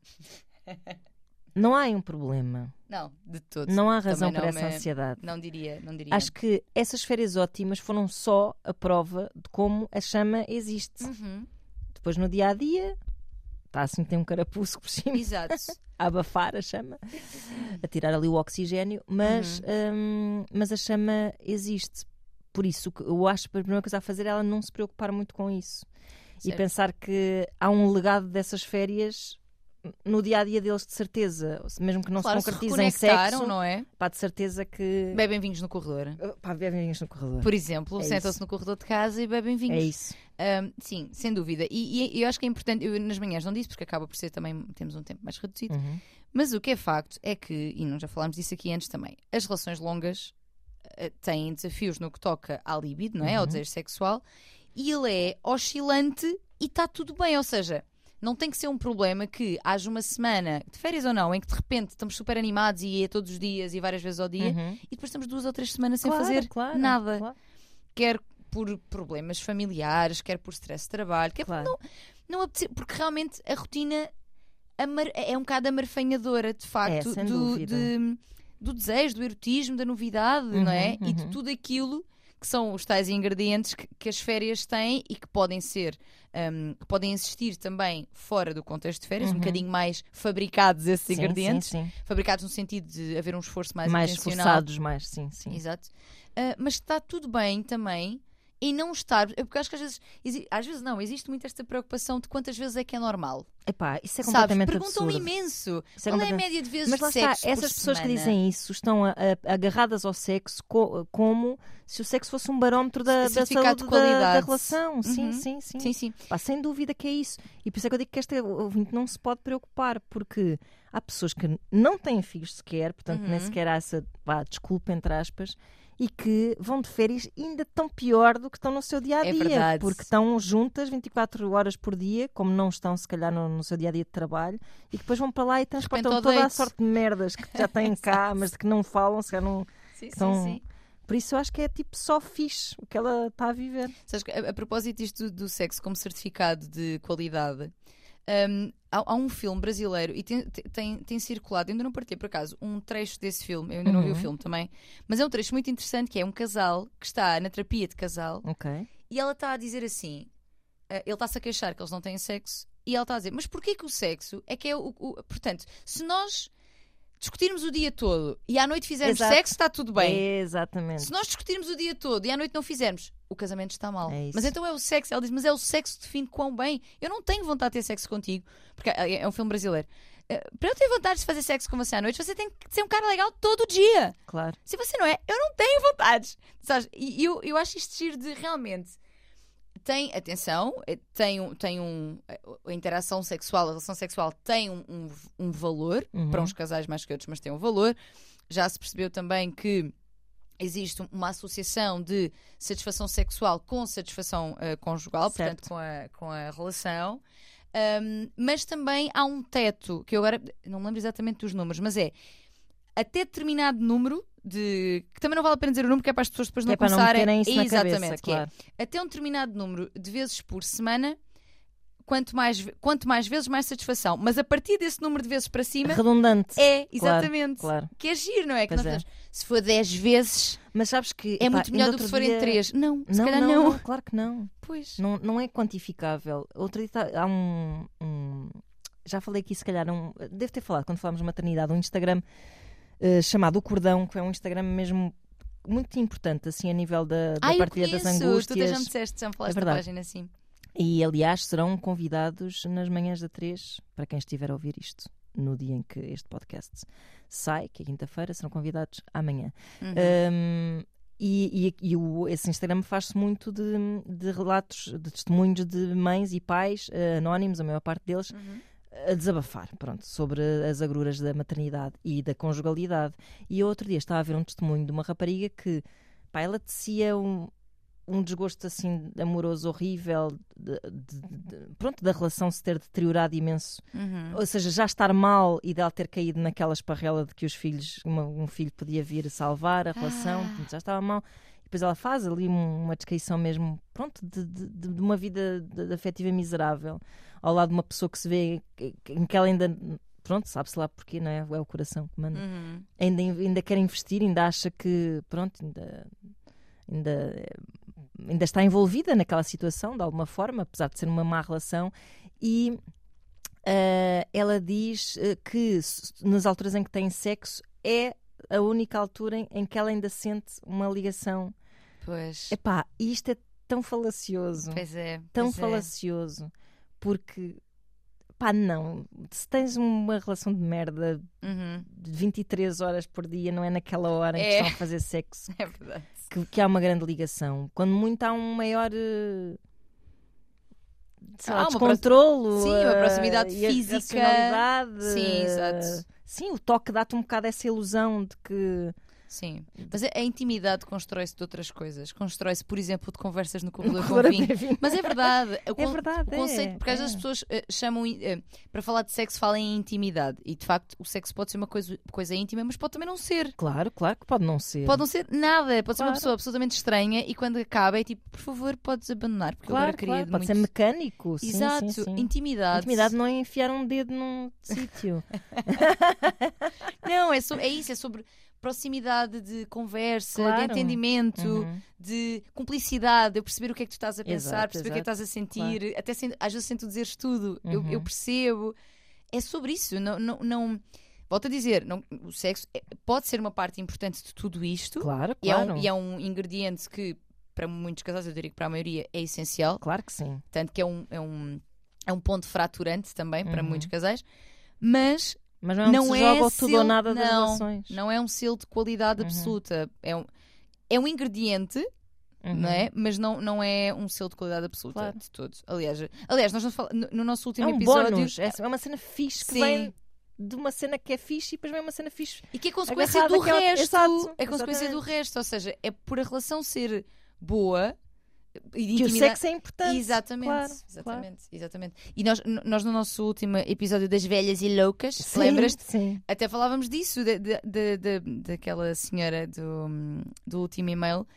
não há um problema. Não, de todo. Não há razão para essa me- ansiedade. Não diria, não diria. Acho que essas férias ótimas foram só a prova de como a chama existe. Uhum. Depois no dia a dia, está assim, tem um carapuço por cima, Exato. *laughs* a abafar a chama, a tirar ali o oxigênio, mas, Uhum. hum, mas a chama existe. Por isso, eu acho que a primeira coisa a fazer é ela não se preocupar muito com isso. E Certo. pensar que há um legado dessas férias no dia a dia deles, de certeza. Mesmo que não claro, se se concretize em reconectaram, sexo, não é? pá, de certeza que. Bebem vinhos no corredor. Pá, bebem vinhos no corredor. Por exemplo, É sentam-se no corredor de casa e bebem vinhos. É isso. Ahm, sim, sem dúvida. E, e eu acho que é importante, eu nas manhãs não disse, porque acaba por ser também, temos um tempo mais reduzido, Uhum. mas o que é facto é que, e nós já falámos disso aqui antes também, as relações longas eh, têm desafios no que toca à libido, não é? Ao Uhum. desejo sexual, e ele é oscilante e está tudo bem, ou seja. Não tem que ser um problema que haja uma semana, de férias ou não, em que de repente estamos super animados e é todos os dias e várias vezes ao dia, Uhum. e depois estamos duas ou três semanas sem Claro, fazer claro, nada claro. quer por problemas familiares, quer por stress de trabalho, quer por não, não apetecer, porque realmente a rotina é um bocado amarfanhadora, de facto, É, sem do- de, do desejo, do erotismo, da novidade, não é? Uhum, E de uhum. tudo aquilo que são os tais ingredientes que, que as férias têm e que podem ser, que podem existir também fora do contexto de férias, um Uhum. bocadinho mais fabricados esses Sim, ingredientes, Sim, sim. fabricados no sentido de haver um esforço mais, Mais, intencional. esforçados, mais, sim, sim. Exato. Ah, mas está tudo bem também em não estar. Porque acho que às vezes. Às vezes não, existe muito esta preocupação de quantas vezes é que é normal. Epá, isso é Sabes? completamente Perguntam absurdo. imenso. Isso é Qual é a média de vezes Mas lá de está, essas pessoas que semana? dizem isso estão a- a- agarradas ao sexo co- como se o sexo fosse um barómetro da, da saúde de da- da, relação. Sim, Uhum. sim, sim. Sim, sim. Pá, sem dúvida que é isso. E por isso é que eu digo que esta ouvinte não se pode preocupar, porque há pessoas que não têm filhos sequer, portanto, nem Uhum. sequer há essa vá, desculpa, entre aspas, e que vão de férias ainda tão pior do que estão no seu dia a É dia. verdade. porque estão juntas 24 horas por dia, como não estão, se calhar, no, no seu dia a dia de trabalho, e depois vão para lá e transportam toda a sorte de merdas que já têm *laughs* cá, mas de que não falam, se calhar não. Sim, Então, sim, sim. Por isso eu acho que é tipo só fixe o que ela está a viver. Sabes a, a propósito disto do, do sexo como certificado de qualidade, hum, há, há um filme brasileiro e tem, tem, tem circulado, ainda não partilhei por acaso, um trecho desse filme, eu ainda não vi o Uhum. filme também, mas é um trecho muito interessante que é um casal que está na terapia de casal Ok. e ela está a dizer assim: eh, ele está-se a queixar que eles não têm sexo, e ela está a dizer, mas porquê que o sexo é que é o. o- portanto, se nós discutirmos o dia todo e à noite fizermos Exato. sexo, está tudo bem. Exatamente. Se nós discutirmos o dia todo e à noite não fizermos, o casamento está mal. É mas então é o sexo. Ela diz, mas é o sexo que define quão bem. Eu não tenho vontade de ter sexo contigo, porque é é um filme brasileiro. Eh, Para eu ter vontade de fazer sexo com você à noite, você tem que ser um cara legal todo dia. Claro. Se você não é, eu não tenho vontades. Sabes? E eu, eu acho isto giro de realmente. Tem, atenção, eh, tem um, tem um. A interação sexual, a relação sexual tem um, um, um valor Uhum. para uns casais mais que outros, mas tem um valor. Já se percebeu também que existe uma associação de satisfação sexual com satisfação eh, conjugal, Certo. portanto, com a, com a relação. Um, mas também há um teto, que eu agora não lembro exatamente dos números, mas é até determinado número de. que também não vale a pena dizer o número, que é para as pessoas depois não é para não começarem. meterem isso na exatamente, cabeça, que é claro. até um determinado número de vezes por semana. Quanto mais, quanto mais vezes, mais satisfação. Mas a partir desse número de vezes para cima, Redundante. é, Claro, exatamente. Claro. Que é giro, não é? Que é. se for 10 vezes, Mas sabes que. é muito melhor do que se forem dia- 3. Não, se Não, calhar não, não. não, claro que não. Pois. Não, não é quantificável. Outro dia tá- há um, um- Já falei aqui, se calhar, um, devo ter falado quando falámos de maternidade, um Instagram eh, chamado O Cordão, que é um Instagram mesmo muito importante, assim, a nível da, da Ah, eu partilha das conheço. Tu angústias. já me disseste, já me falaste É da página assim. E, aliás, serão convidados nas manhãs da 3, para quem estiver a ouvir isto, no dia em que este podcast sai, que é quinta-feira, serão convidados amanhã. Uhum. Um, e e- e o- esse Instagram faz-se muito de, de relatos, de testemunhos de mães e pais eh, anónimos, a maior parte deles, Uhum. a desabafar pronto, sobre as agruras da maternidade e da conjugalidade. E outro dia estava a ver um testemunho de uma rapariga que pá, ela tecia um, um desgosto assim amoroso horrível, de- de- de- pronto, da relação se ter deteriorado imenso Uhum. ou seja, já estar mal e dela ter caído naquela esparrela de que os filhos, uma- um filho podia vir salvar a relação, Ah. já estava mal. E depois ela faz ali um- uma descrição mesmo, pronto, de, uma vida afetiva miserável, ao lado de uma pessoa que se vê em que ela ainda, pronto, sabe-se lá porquê, não é? É o coração que manda. Uhum. Ainda, ainda quer investir, ainda acha que, pronto, ainda. Ainda, ainda está envolvida naquela situação de alguma forma, apesar de ser uma má relação, e ah, ela diz eh, que nas alturas em que tem sexo é a única altura em, em que ela ainda sente uma ligação. Pois. Epá, isto é tão falacioso, Pois é. tão pois é. falacioso, porque pá, não, se tens uma relação de merda Uhum. de 23 horas por dia, não é naquela hora em que É. estão a fazer sexo *laughs* É verdade. que, que há uma grande ligação. Quando muito há um maior eh, sei lá, Há uma descontrolo Sim, uma eh, proximidade a física. Sim, eh, exato. Sim, o toque dá-te um bocado essa ilusão de que Sim. Mas a, a intimidade constrói-se de outras coisas. Constrói-se, por exemplo, de conversas no corredor com Corredor vinho. Mas é verdade. *laughs* O É con- verdade, o conceito, é, porque às vezes é. as pessoas eh, chamam, eh, para falar de sexo, falam em intimidade. E de facto, o sexo pode ser uma coisa, coisa íntima, mas pode também não ser. Claro, claro que pode não ser. Pode não ser nada. Pode ser uma Claro. pessoa absolutamente estranha e quando acaba é tipo, por favor, podes abandonar. Porque eu claro, agora queria claro, pode muito... ser mecânico. sim, Exato. sim, sim. Intimidade. Intimidade não é enfiar um dedo num *laughs* sítio. Não, é, so- é isso, é sobre proximidade de conversa, Claro. de entendimento, Uhum. de cumplicidade, eu perceber o que é que tu estás a pensar, Exato, perceber o que é que exato. estás a sentir, até sem, às vezes sem tu dizeres tudo, eu, Uhum. eu percebo. É sobre isso, não. não, não volto a dizer, não, o sexo é- pode ser uma parte importante de tudo isto Claro, e, é claro. um, e é um ingrediente que, para muitos casais, eu diria que para a maioria é essencial, Claro que sim. tanto que é um, é um, é um ponto fraturante também para Uhum. muitos casais, mas Mas não é não se é joga tudo ou nada das não, relações. não é um selo de qualidade Uhum. absoluta. É um, é um ingrediente, Uhum. não é? Mas não, não é um selo de qualidade absoluta Claro. de todos. Aliás, aliás nós fal- no, no nosso É último um episódio. bónus. É é uma cena fixe que Sim. vem de uma cena que é fixe e depois vem uma cena fixe. E que é consequência do resto. Exato, é consequência do resto. Ou seja, é por a relação ser boa Que o sexo é importante. Exatamente, Claro, exatamente, exatamente. E nós, nós no nosso último episódio das velhas e loucas, lembras-te? Sim. Até falávamos disso, de, de- de- daquela senhora do, do último e-mail,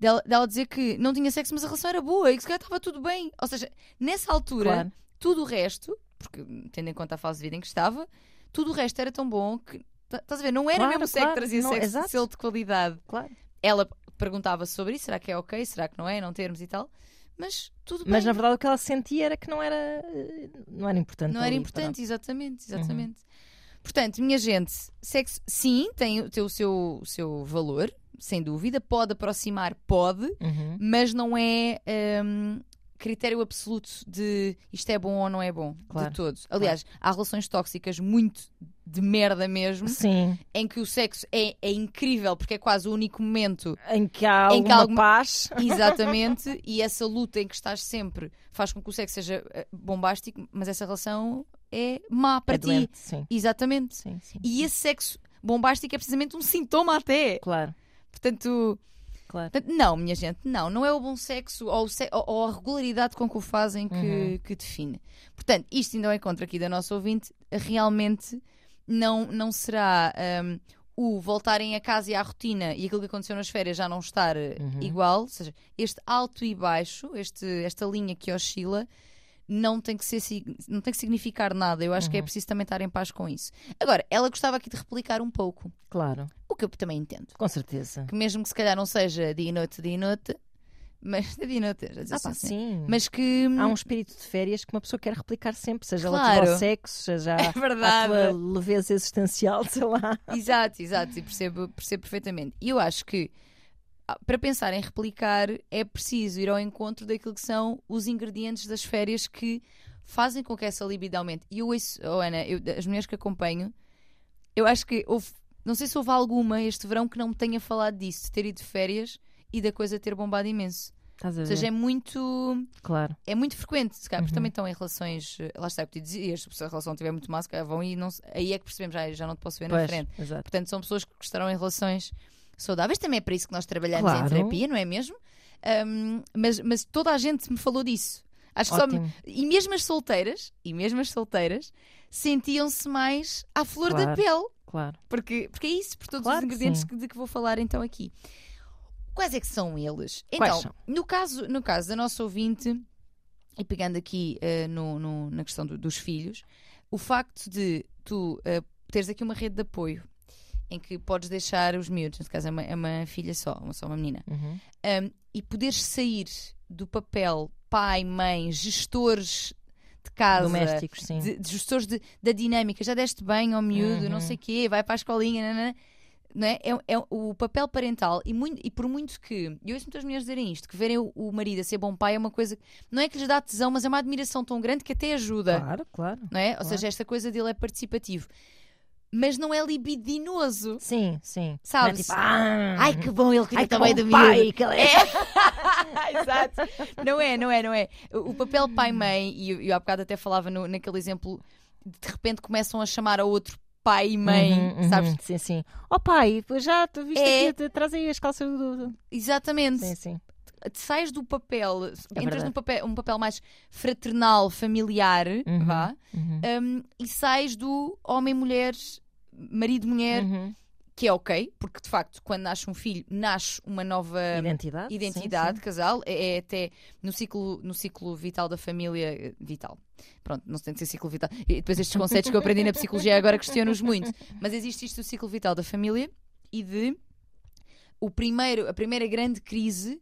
dela, dela dizer que não tinha sexo, mas a relação era boa e que se calhar estava tudo bem. Ou seja, nessa altura, Claro. tudo o resto, porque tendo em conta a fase de vida em que estava, tudo o resto era tão bom que. tá- Estás a ver? Não era Claro, mesmo o sexo que claro, trazia não, sexo, exato. selo de qualidade. Claro. Ela perguntava sobre isso, será que é ok, será que não é, não termos e tal. Mas tudo bem. Mas na verdade o que ela sentia era que não era, eh, não era importante. Não era importante, exatamente, exatamente. Uhum. Portanto, minha gente, sexo sim tem, o- tem o, seu, o seu valor, sem dúvida, pode aproximar, pode. Uhum. mas não é hum, critério absoluto de isto é bom ou não é bom, Claro, de todos. Aliás, há relações tóxicas muito de merda mesmo, Sim, em que o sexo é, é incrível, porque é quase o único momento em que há Em que alguma alguma- paz. *laughs* *laughs* Exatamente, e essa luta em que estás sempre faz com que o sexo seja eh, bombástico, mas essa relação é má para é ti. doente, sim. Exatamente. Sim, sim. E esse sexo bombástico é precisamente um sintoma até. Claro, Portanto, claro. portanto, não, minha gente, não. Não é o bom sexo ou, se- ou- a regularidade com que o fazem que, Uhum. que define. Portanto, isto ainda ao encontro aqui da nossa ouvinte, realmente não, não será hum, o voltarem a casa e à rotina e aquilo que aconteceu nas férias já não estar eh, Uhum. igual. Ou seja, este alto e baixo, este, esta linha que oscila, não tem que ser não tem que significar nada. Eu acho que é Uhum. preciso também estar em paz com isso. Agora, ela gostava aqui de replicar um pouco, Claro, o que eu também entendo. com certeza. Que mesmo que se calhar não seja dia e noite, dia e noite, mas *laughs* dia e noite, Ah, pá, assim, sim. mas que Há um espírito de férias que uma pessoa quer replicar sempre, seja Claro. relativo ao sexo, seja *laughs* é à verdade. tua leveza existencial, *laughs* sei lá. Exato, exato, e percebo, percebo perfeitamente. E eu acho que para pensar em replicar é preciso ir ao encontro daquilo que são os ingredientes das férias que fazem com que essa libido aumente. E eu ouço, oh Ana, eu- as mulheres que acompanho, eu acho que houve, não sei se houve alguma este verão que não me tenha falado disso, de ter ido de férias e da coisa ter bombado imenso. Estás a Ou ver? seja, é muito. Claro. é muito frequente, se calhar, porque Uhum. também estão em relações. eh, Lá está, o que tu dizias, se a relação tiver muito má, se calhar vão e não, aí é que percebemos, já, já não te posso ver na Pois, frente. exato. Portanto, são pessoas que estarão em relações saudáveis, também é para isso que nós trabalhamos Claro. em terapia, não é mesmo? Ahm, mas, mas toda a gente me falou disso. Acho que só me- Ótimo. E mesmo as solteiras, e mesmo as solteiras, sentiam-se mais à flor da Claro. pele. Claro. Porque, porque é isso, por todos Claro os ingredientes que, de que vou falar então aqui. Quais é que são eles? Quais Então, são? no caso, no caso da nossa ouvinte, e pegando aqui eh, no, no- na questão do- dos filhos, o facto de tu eh, teres aqui uma rede de apoio em que podes deixar os miúdos, neste caso é uma, é uma filha só, uma, só uma menina, Uhum. um, e poderes sair do papel pai, mãe, gestores de casa, Domésticos, sim. de, de gestores de- da dinâmica, já deste bem ao miúdo, não Uhum. sei o quê, vai para a escolinha, nanana. não é? É, é o papel parental e, muito, e por muito que, e eu ouço muitas mulheres dizerem isto, que verem o, o marido a ser bom pai é uma coisa, não é que lhes dá tesão, mas é uma admiração tão grande que até ajuda, Claro, claro. não é? Ou claro. seja, esta coisa dele é participativo. Mas não é libidinoso. Sim, sim. Sabes? É tipo, ah, Ai que bom ele cuida ai, que também do pai que *laughs* ele é. *laughs* Exato. Não é, não é, não é. O papel pai-mãe, e eu, eu há bocado até falava no- naquele exemplo, de repente começam a chamar a outro pai e mãe, Uhum, uhum, sabes? Sim, sim. Oh pai, já tu viste É. aqui, aí as calças do- Exatamente. Sim, sim. Sais do papel, entras verdade. num papel, um papel mais fraternal, familiar, Uhum. vá, Uhum. um, e sais do homem-mulher, marido-mulher, Uhum. que é ok, porque de facto, quando nasce um filho, nasce uma nova Identidade. identidade sim, casal. É, é até no ciclo, no ciclo vital da família. Vital. Pronto, não tem de ser ciclo vital. E depois estes conceitos que eu aprendi na psicologia agora questiono-os muito. Mas existe isto do ciclo vital da família e de o primeiro, a primeira grande crise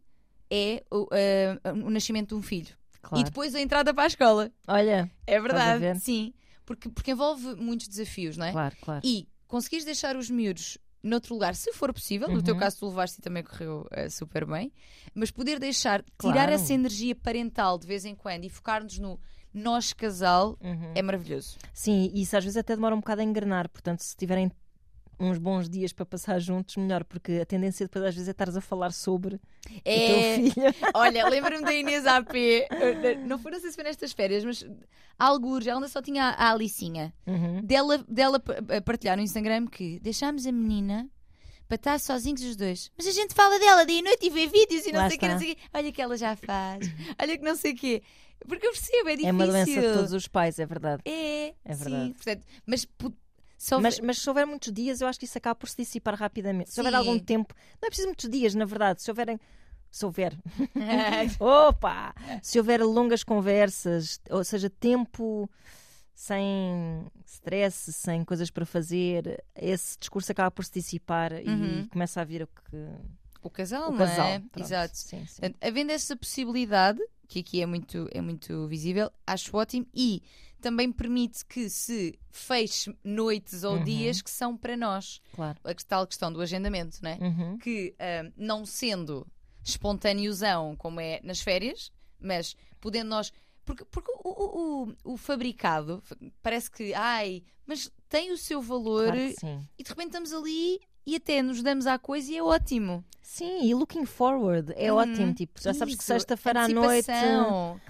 é o, eh, o nascimento de um filho. Claro. E depois a entrada para a escola. Olha, É verdade. ver? Sim. Porque, porque envolve muitos desafios, não é? claro, claro. E conseguires deixar os miúdos noutro lugar, se for possível, no teu Uhum. caso tu levaste e também correu eh, super bem, mas poder deixar, tirar Claro. essa energia parental de vez em quando e focar-nos no nós casal Uhum. é maravilhoso. Sim, e isso às vezes até demora um bocado a engrenar, portanto, se tiverem uns bons dias para passar juntos, melhor, porque a tendência depois às vezes é estares a falar sobre o É, teu filho. *laughs* olha, lembro-me da Inês AP, não foi, não sei se foi nestas férias, mas algures, ela ainda só tinha a a Alicinha. Uhum. dela, dela partilhar no Instagram que deixámos a menina para estar sozinhos os dois. Mas a gente fala dela dia e noite e vê vídeos e não Lá sei o que, não sei o quê. Olha que ela já faz. Olha que não sei o quê. Porque eu percebo, é difícil. É uma doença de todos os pais, é verdade. É, É sim. verdade. Portanto, mas se houver- Mas, mas se houver muitos dias, eu acho que isso acaba por se dissipar rapidamente. Se houver algum tempo, não é preciso muitos dias, na verdade. Se houverem. Se houver. *laughs* *laughs* Opa! Se houver longas conversas, ou seja, tempo sem stress, sem coisas para fazer, esse discurso acaba por se dissipar Uhum. e começa a vir o que. o casal, O não casal. é? Pronto. Exato. Sim, sim. Havendo essa possibilidade, que aqui é muito, é muito visível, acho ótimo e também permite que se feche noites ou Uhum. dias que são para nós. Claro. A tal questão do agendamento, não é? Uhum. que ah, não sendo espontaneozão como é nas férias, mas podendo nós. Porque, porque o, o, o- fabricado parece que, ai, mas tem o seu valor Claro e de repente estamos ali e até nos damos à coisa e é ótimo. Sim, e looking forward é Uhum. ótimo. Tipo, já sabes que Isso, sexta-feira à noite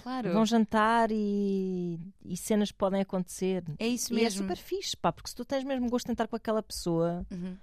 Claro. vão jantar e, e cenas podem acontecer. É isso E é mesmo. super fixe, pá, porque se tu tens mesmo gosto de estar com aquela pessoa, Uhum.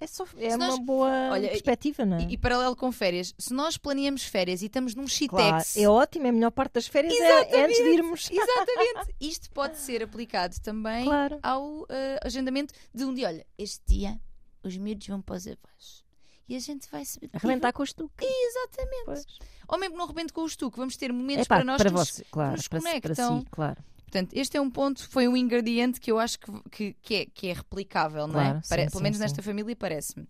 é, só, é Se uma nós- boa Olha, perspectiva, não é? E, e paralelo com férias, se nós planeamos férias e estamos num Claro, shitex. é ótimo, é a melhor parte das férias é, é antes de irmos. *laughs* Exatamente. Isto pode ser aplicado também Claro. ao eh, agendamento de um dia. Olha, este dia os miúdos vão para os avós. E a gente vai se Arrebentar com o estuque. Exatamente. Pois. Ou mesmo não rebento com o estuque, vamos ter momentos para nós para que nos- você, claro, nos para, conectam. si, claro. Portanto, este é um ponto, foi um ingrediente que eu acho que, que, que é, que é replicável, não é? Claro, sim, Pare- sim, Pelo menos sim. nesta família parece-me.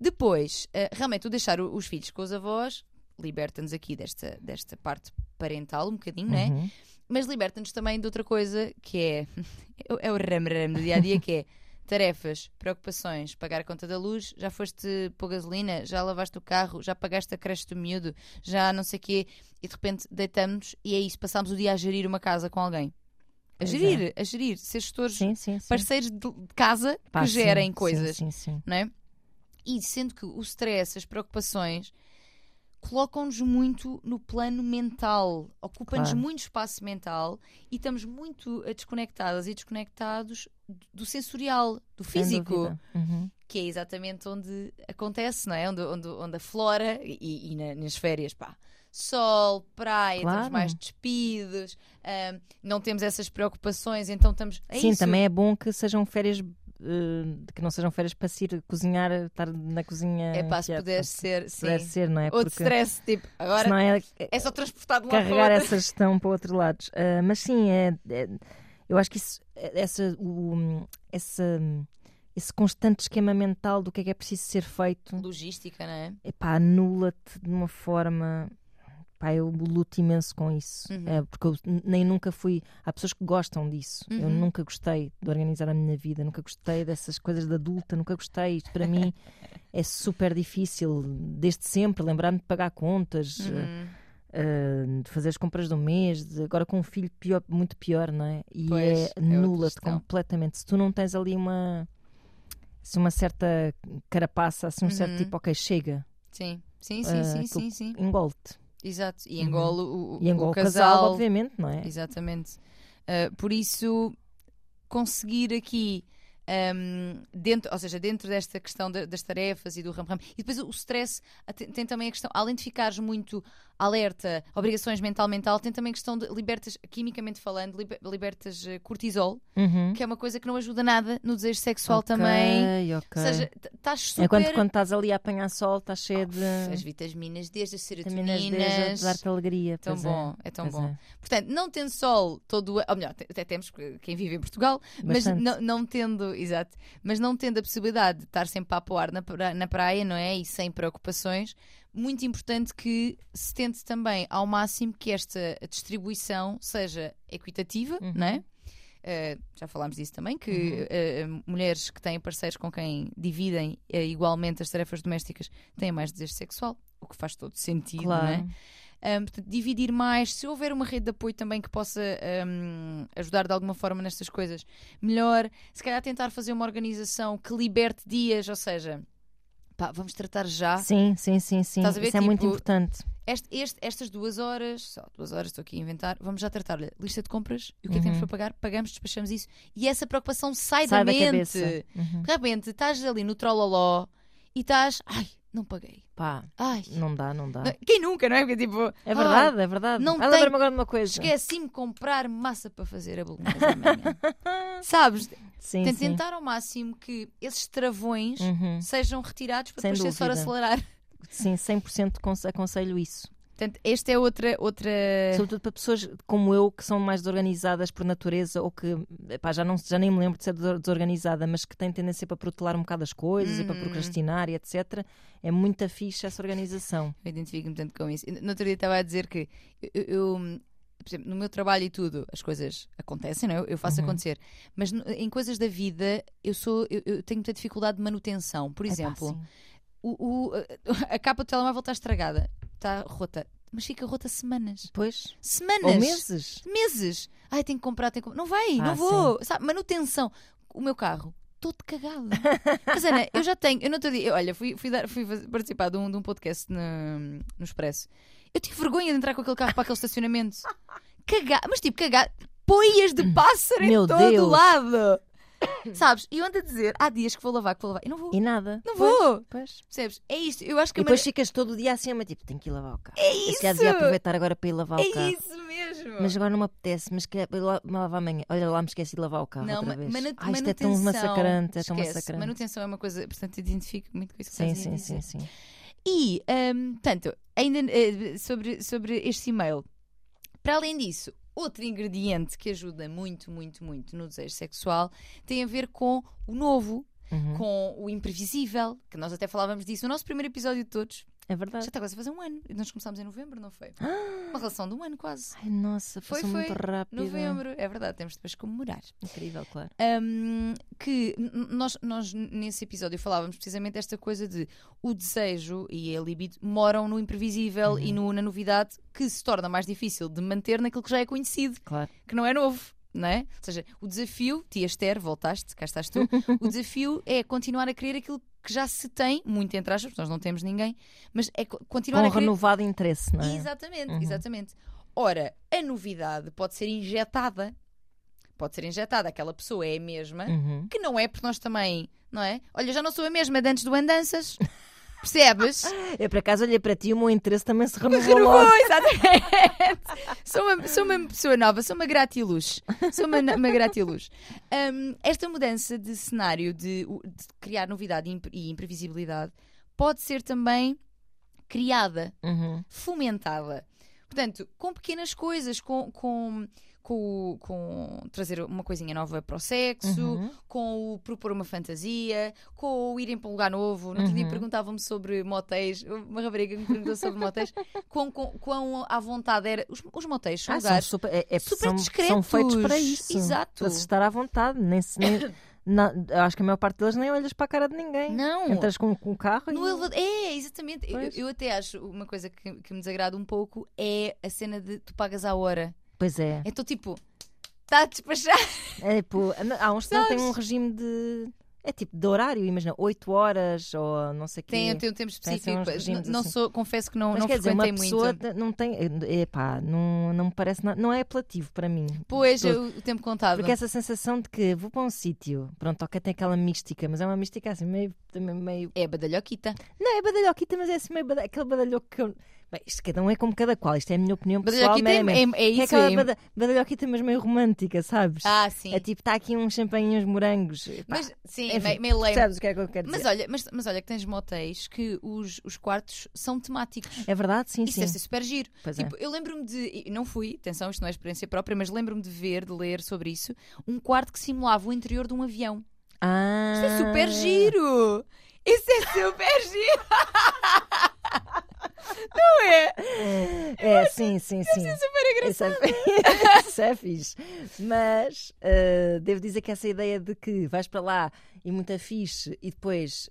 Depois, eh, realmente, o deixar os filhos com os avós liberta-nos aqui desta, desta parte parental um bocadinho, não é? Uhum. mas liberta-nos também de outra coisa que é, *laughs* é o ram-ram do dia a dia, que é tarefas, preocupações, pagar a conta da luz, já foste pôr gasolina, já lavaste o carro, já pagaste a creche do miúdo, já não sei o quê, e de repente deitamos e é isso, passamos o dia a gerir uma casa com alguém. A gerir, a gerir, ser gestores, Sim, sim, sim. parceiros de casa Pá, que gerem coisas Sim, sim. não é? E sendo que o stress, as preocupações colocam-nos muito no plano mental, ocupam-nos Claro. muito espaço mental e estamos muito eh, desconectadas e desconectados do sensorial, do físico. Uhum. que é exatamente onde acontece, não é? Onde, onde, onde a flora e, e na- nas férias, pá. Sol, praia, estamos Claro. mais despidos, ahm, não temos essas preocupações, então estamos. É Sim, isso. também é bom que sejam férias. Eh, que não sejam férias para se ir cozinhar, estar na cozinha. É pá, se quieto. puder ser, Se sim. puder ser, não é? Ou de stress, tipo, agora senão é, é só transportar de um carregar essa gestão para outro lado. Ah, mas sim, é, é- eu acho que isso, essa, o, essa, esse constante esquema mental do que é que é preciso ser feito, Logística, não é? epá, anula-te de uma forma. Pá, eu luto imenso com isso. Uhum. É, porque eu nem nunca fui. Há pessoas que gostam disso. Eu Uhum. nunca gostei de organizar a minha vida, nunca gostei dessas coisas de adulta, nunca gostei. Isto para mim *laughs* é super difícil, desde sempre, lembrar-me de pagar contas. Uhum. Uh, de fazer as compras do mês, de- agora com um filho pior, muito pior, não é? E Pois, é é nula-te questão. completamente. Se tu não tens ali uma, assim, uma certa carapaça, assim, um certo Uhum. tipo, ok, chega, Sim, sim, sim, Ah, sim, sim, sim. engole-te. Exato. E Uhum. engole o, o, E engole o casal, casal. obviamente, não é? Exatamente. Ah, por isso, conseguir aqui. ahm, dentro, ou seja, dentro desta questão da- das tarefas e do ram-ram, e depois o stress tem, tem também a questão, além de ficares muito alerta, obrigações mental-mental, tem também questão de libertas, quimicamente falando, liber- libertas eh, cortisol, Uhum. que é uma coisa que não ajuda nada no desejo sexual Ok, também. ok. Ou seja, estás super. Enquanto quando estás ali a apanhar sol, estás cheia de As vitaminas, desde as serotoninas. dar-te alegria. Tão pois bom, é, tão pois bom. Portanto, não tendo sol todo o ou melhor, até temos que- quem vive em Portugal, mas Bastante. não, não tendo, exato, mas não tendo a possibilidade de estar sempre a apoiar na, na praia, não é? E sem preocupações, muito importante que se tente também ao máximo que esta distribuição seja equitativa, Uhum. não é? Uh, já falámos disso também, que uh, mulheres que têm parceiros com quem dividem uh, igualmente as tarefas domésticas têm mais desejo sexual, o que faz todo sentido, não é? Claro. Um, portanto, dividir mais, se houver uma rede de apoio também que possa um, ajudar de alguma forma nestas coisas, melhor. Se calhar tentar fazer uma organização que liberte dias, ou seja, pá, vamos tratar já. Sim, sim, sim, sim. Estás a ver, Isso é muito tipo, importante. Este- este- estas duas horas, só duas horas, estou aqui a inventar, vamos já tratar lista de compras e o que é que temos Uhum. para pagar, pagamos, despachamos isso e essa preocupação sai, Sai da da mente. cabeça. Uhum. De repente estás ali no trololó e estás, ai, não paguei, Pá, ai. não dá, não dá. Quem nunca, não é? Porque tipo, É verdade, é verdade. não ah, lembra-me agora de uma coisa. Esqueci-me de comprar massa para fazer a bolonhesa amanhã. *laughs* Sabes? Sim, Tem sim. tentar ao máximo que esses travões Uhum. sejam retirados para Sem depois ser só acelerar. Sim, 100% conse- aconselho isso. Portanto, esta é outra. outra... Sobretudo para pessoas como eu, que são mais desorganizadas por natureza ou que já, não, já nem me lembro de ser desor- desorganizada, mas que têm tendência para protelar um bocado as coisas e para Uhum. procrastinar e etc. É muito fixe essa organização. *laughs* Eu identifico-me tanto com isso. No outro dia estava a dizer que eu, eu- por exemplo, no meu trabalho e tudo, as coisas acontecem, não é? Eu, faço Uhum. acontecer. Mas em coisas da vida, eu sou eu, eu tenho muita dificuldade de manutenção. Por exemplo. O, o- a capa do telemóvel está estragada, está rota. Mas fica rota semanas. Pois. Semanas. Ou meses. meses. Ai, tenho que comprar, tenho que comprar. Não vai, Ah, não vou. Sabe, manutenção. O meu carro, todo cagado. *laughs* Mas Ana, eu já tenho. Eu não estou eu, Olha, fui, fui, dar- fui participar de um, de um podcast no, no Expresso. Eu tive vergonha de entrar com aquele carro para aquele estacionamento. *laughs* Cagar, mas tipo, cagar. Poias de pássaro Meu em todo Deus. lado. *coughs* Sabes? E eu ando a dizer, há dias que vou lavar, que vou lavar. Eu não vou. E nada. Não Pois, vou. Pois. Percebes? É isto. Eu acho que E depois mane- ficas todo o dia assim, mas tipo, tenho que ir lavar o carro. É Eu se calhar isso. devia aproveitar agora para ir lavar o É carro. isso mesmo. Mas agora não me apetece, mas quer lavar amanhã. Olha lá, me esqueci de lavar o carro Não, outra vez. manu- Ai, isto é tão massacrante, é tão massacrante. Manutenção é uma coisa, portanto, identifico muito com isso que Sim, sim, dizer. sim, sim. E, hum, tanto, ainda eh, sobre, sobre este e-mail, para além disso, outro ingrediente que ajuda muito, muito, muito no desejo sexual tem a ver com o novo, Uhum. com o imprevisível, que nós até falávamos disso no nosso primeiro episódio de todos. É Já verdade. está quase a fazer um ano. Nós começámos em novembro, não foi? Uma relação de um ano quase. Ai, nossa, Foi, foi. muito rápido. Novembro, é verdade, temos depois que comemorar. Incrível, claro. Um, que nós, nós nesse episódio falávamos precisamente desta coisa de o desejo e a libido moram no imprevisível e no- na novidade que se torna mais difícil de manter naquilo que já é conhecido, Claro. que não é novo. Não é? Ou seja, o desafio, tia Esther, voltaste, cá estás tu. *laughs* o desafio é continuar a querer aquilo que já se tem, muito entre aspas, nós não temos ninguém, mas é co- continuar Com a um querer. renovado interesse, não é? Exatamente, Uhum. exatamente. Ora, a novidade pode ser injetada. Pode ser injetada, aquela pessoa é a mesma, Uhum. que não é porque nós também, não é? Olha, já não sou a mesma de antes do Andanças. *laughs* Percebes? Eu por acaso olhei para ti e o meu interesse também se renovou Renovou, exatamente. sou, uma, sou uma pessoa nova, sou uma gratiluz. Sou uma, uma gratiluz. Hum, esta mudança de cenário, de, de criar novidade e e imprevisibilidade, pode ser também criada Uhum. fomentada. Portanto, com pequenas coisas, com, com, com, com trazer uma coisinha nova para o sexo, Uhum. com o propor uma fantasia, com o irem para um lugar novo. No outro dia Uhum. perguntavam-me sobre motéis, uma rapariga me perguntou sobre motéis, *laughs* quão, quão, quão à vontade era. Os, os motéis são Ah, lugares. super, é, é- super são, discretos. são feitos para isso. Exato. Para se estar à vontade. Nem, se- nem, *coughs* na- acho que a maior parte deles nem olhas para a cara de ninguém. Não, Entras com, com o carro No e... elevador. É, exatamente. Eu, eu até acho uma coisa que, que me desagrada um pouco é a cena de tu pagas à hora. Pois é. Então, tipo, está a despachar. é tipo, há uns que não têm um regime de... É tipo de horário, imagina, 8 horas ou não sei o quê. Tem, tem um tempo Tem assim específico. não assim. sou, confesso que não, Mas não quer dizer, uma pessoa muito. não tem. Epá, não, não me parece. na- Não é apelativo para mim. Pois, eu- o tempo contado. Porque essa sensação de que vou para um sítio, pronto, ok, tem aquela mística, mas é uma mística assim, meio. meio É badalhoquita. não, é badalhoquita, mas é assim meio aquele badalhoco que eu. Bem, isto cada um é como cada qual. Isto é a minha opinião pessoal. Badalhoquita é, é, é Que é isso aquela bada- badalhoquita, mas meio romântica, sabes? Ah, sim. É tipo, está aqui uns champanhe uns morangos. Pá, Mas, sim, enfim, meio, meio. Sabes o que é que eu quero dizer? Mas olha, mas, mas olha que tens motéis que os, os quartos são temáticos. É verdade, sim, Isso sim. deve ser super giro. Pois é. Tipo, eu lembro-me de. Não fui, atenção, isto não é experiência própria, mas lembro-me de ver, de ler sobre isso, um quarto que simulava o interior de um avião. Ah, Isso é super giro! Isso é super *laughs* giro! Não é? É, sim, sim, sim. É super engraçado. Isso é, isso é fixe. Mas eh, devo dizer que essa ideia de que vais para lá e muito fixe e depois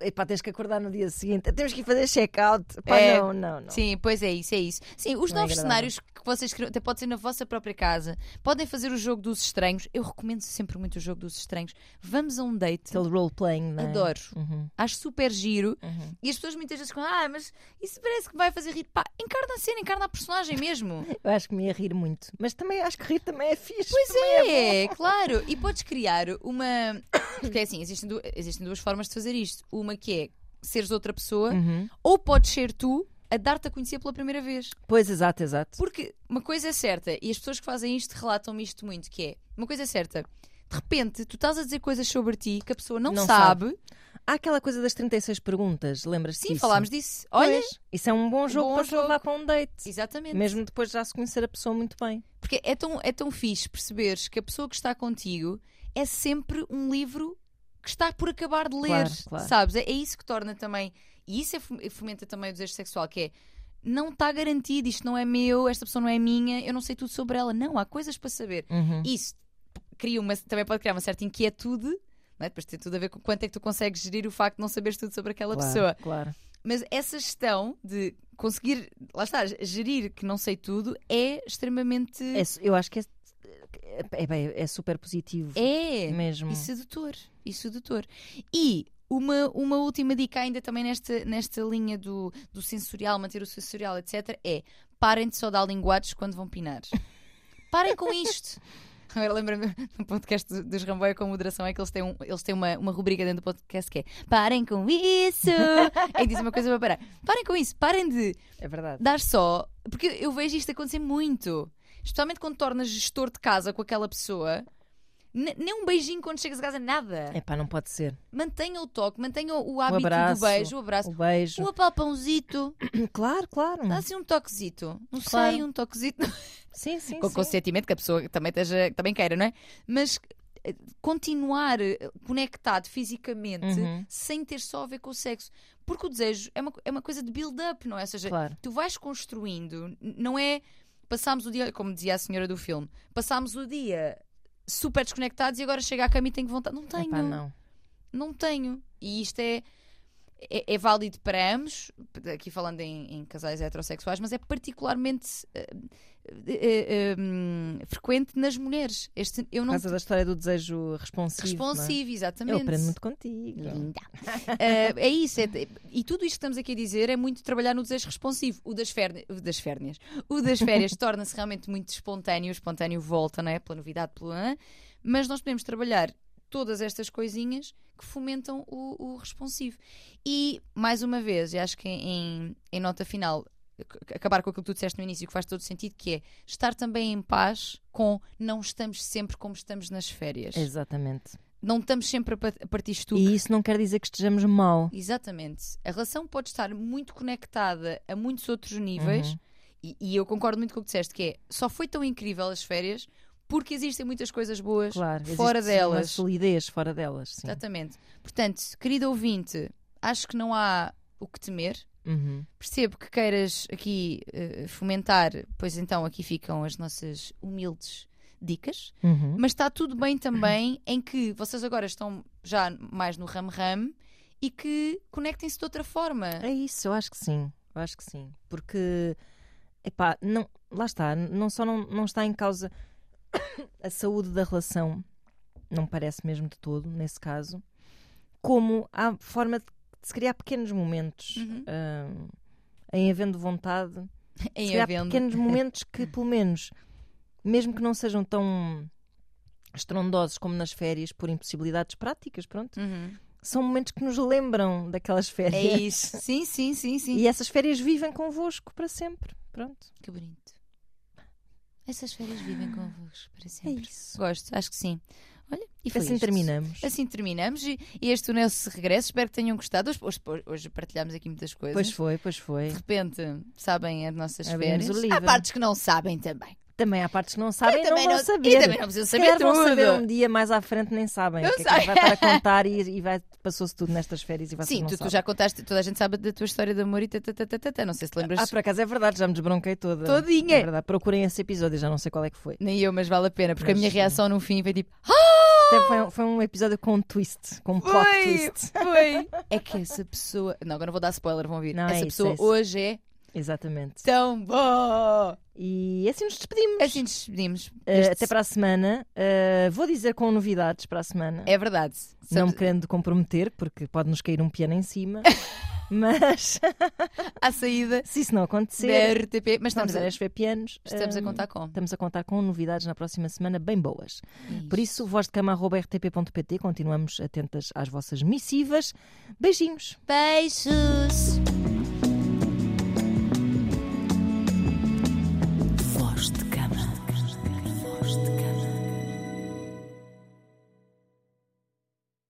epá, tens que acordar no dia seguinte, temos que ir fazer check-out. É. não, não, não. Sim, pois é isso, é isso. Sim, os Não é novos agradável. cenários que vocês criam, até pode ser na vossa própria casa, podem fazer o jogo dos estranhos. Eu recomendo sempre muito o jogo dos estranhos. Vamos a um date. Aquele role-playing, é? Adoro. Uhum, Acho super giro. uhum. E as pessoas muitas vezes ficam, ah, mas isso parece que vai fazer rir. Pá, encarna a cena, encarna a personagem mesmo. *laughs* Eu acho que me ia rir muito. Mas também acho que rir também é fixe. Pois é. é, claro. E podes criar uma. *coughs* Porque é assim, existem, du- existem duas formas de fazer isto. Uma que é seres outra pessoa, Uhum. ou podes ser tu a dar-te a conhecer pela primeira vez. Pois, exato, exato. Porque uma coisa é certa, e as pessoas que fazem isto relatam-me isto muito, que é, uma coisa é certa, de repente tu estás a dizer coisas sobre ti que a pessoa não, Não sabe. Há aquela coisa das 36 perguntas, lembras-te Sim, disso? falámos disso. Olha, Pois, isso é um bom jogo bom para jogo. levar para um date. exatamente. Mesmo depois de já se conhecer a pessoa muito bem. Porque é tão, é tão fixe perceberes que a pessoa que está contigo é sempre um livro que está por acabar de ler, Claro, claro. sabes? É, é isso que torna também, e isso é fom- fomenta também o desejo sexual, que é não está garantido, isto não é meu, esta pessoa não é minha, eu não sei tudo sobre ela. Não, há coisas para saber. Uhum. Isso cria uma, também pode criar uma certa inquietude, não é? depois tem tudo a ver com quanto é que tu consegues gerir o facto de não saberes tudo sobre aquela claro, pessoa. Claro. Mas essa gestão de conseguir, lá está, gerir que não sei tudo é extremamente. É eu acho que é, é, é super positivo. É, mesmo. e sedutor. E sedutor. E uma, uma última dica ainda também nesta, nesta linha do, do sensorial, manter o sensorial, etc. é parem de só dar linguados quando vão pinar. *laughs* Parem com isto. Agora lembra-me no podcast do- dos Ramboia com moderação é que eles têm, um- eles têm uma, uma rubrica dentro do podcast que é parem com isso. é *laughs* que diz uma coisa para parar. Parem com isso, parem de É verdade. dar só. Porque eu vejo isto acontecer muito. Especialmente quando tornas gestor de casa com aquela pessoa. Nem um beijinho quando chegas a casa, nada. É pá, não pode ser. Mantenha o toque, mantenha o hábito abraço, do beijo, o abraço. O beijo. Um apalpãozito, *coughs* Claro, claro. dá assim um toquezito. Não Claro. sei, um toquezito. Sim, sim. Com sim. consentimento, que a pessoa também, esteja, também queira, não é? Mas eh, continuar eh, conectado fisicamente Uhum. sem ter só a ver com o sexo. Porque o desejo é uma, é uma coisa de build-up, não é? Ou seja, Claro. tu vais construindo, não é passámos o dia, como dizia a senhora do filme, passámos o dia super desconectados e agora chega à cama e tenho vontade. Não tenho, Epá, não. não tenho. E isto é, é, é válido para ambos, aqui falando em, em casais heterossexuais, mas é particularmente eh, eh, eh, hum, frequente nas mulheres. Este, eu Por não causa da história do desejo responsivo. responsivo, não é? exatamente. Eu aprendo muito contigo. Linda. Eh, é isso. é- e tudo isto que estamos aqui a dizer é muito trabalhar no desejo responsivo. O das, férni- o das férnias. O das férias *laughs* torna-se realmente muito espontâneo. O espontâneo volta, não é? Pela novidade, pelo. hã? Mas nós podemos trabalhar todas estas coisinhas que fomentam o, o responsivo. E, mais uma vez, e acho que em, em nota final, acabar com aquilo que tu disseste no início, que faz todo sentido, que é estar também em paz com não estamos sempre como estamos nas férias. Exatamente. Não estamos sempre a pa- a partir estuque. E isso não quer dizer que estejamos mal. Exatamente. A relação pode estar muito conectada a muitos outros níveis, Uhum. e, e eu concordo muito com o que disseste, que é só foi tão incrível as férias porque existem muitas coisas boas Claro. fora existe Uma delas. solidez fora delas. Sim. Exatamente. Portanto, querido ouvinte, acho que não há o que temer. Uhum. Percebo que queiras aqui eh, fomentar, pois então aqui ficam as nossas humildes dicas. Uhum. Mas está tudo bem também em que vocês agora estão já mais no ram-ram e que conectem-se de outra forma. É isso, eu acho que sim. Eu acho que sim. Porque, epá, não, lá está, não só não, não está em causa *coughs* a saúde da relação, não parece mesmo de todo, nesse caso, como há forma de se criar pequenos momentos Uhum. hum, em havendo vontade, *laughs* se Em criar havendo. pequenos *laughs* momentos que, pelo menos, mesmo que não sejam tão estrondosos como nas férias, por impossibilidades práticas, pronto, Uhum. são momentos que nos lembram daquelas férias. É isso. Sim, sim, sim, sim. E essas férias vivem convosco para sempre. Pronto. Que bonito. Essas férias vivem convosco para É sempre. isso. Gosto, acho que sim. Olha, e foi Assim isto. terminamos. Assim terminamos e, e este o nosso regresso. Espero que tenham gostado. Hoje, hoje, hoje partilhámos aqui muitas coisas. Pois foi, pois foi. De repente, sabem as nossas Abrimos férias. Há partes que não sabem também. Também há partes que não sabem e não também vão não- saber. E também não precisam saber tudo. vão saber um dia mais à frente, nem sabem. Eu o que é que a vai estar a *laughs* contar e, e vai, passou-se tudo nestas férias e vocês Sim, não tu, tu já contaste, toda a gente sabe da tua história de amor e tatatatata. Não sei se lembras. Ah, por acaso é verdade, já me desbronquei toda. Todinha. É verdade. Procurem esse episódio, já não sei qual é que foi. Nem eu, mas vale a pena, porque a Mas minha sim. reação no fim foi tipo. Até Foi, um- foi um episódio com um twist, com um plot Foi, twist. foi. É que essa pessoa. Não, agora não vou dar spoiler, vão ouvir. Não, essa é isso, pessoa é hoje é Exatamente. tão boa. E assim nos despedimos. Assim nos despedimos. Uh, até para a semana. Uh, vou dizer com novidades para a semana. É verdade. Não me querendo comprometer, porque pode nos cair um piano em cima. *laughs* Mas À saída se isso não da acontecer, RTP. Mas estamos a RSV Pianos. estamos a um, contar com. Estamos a contar com novidades na próxima semana bem boas. Por isso, voz de cama.rtp.pt, continuamos atentas às vossas missivas. Beijinhos! Beijos.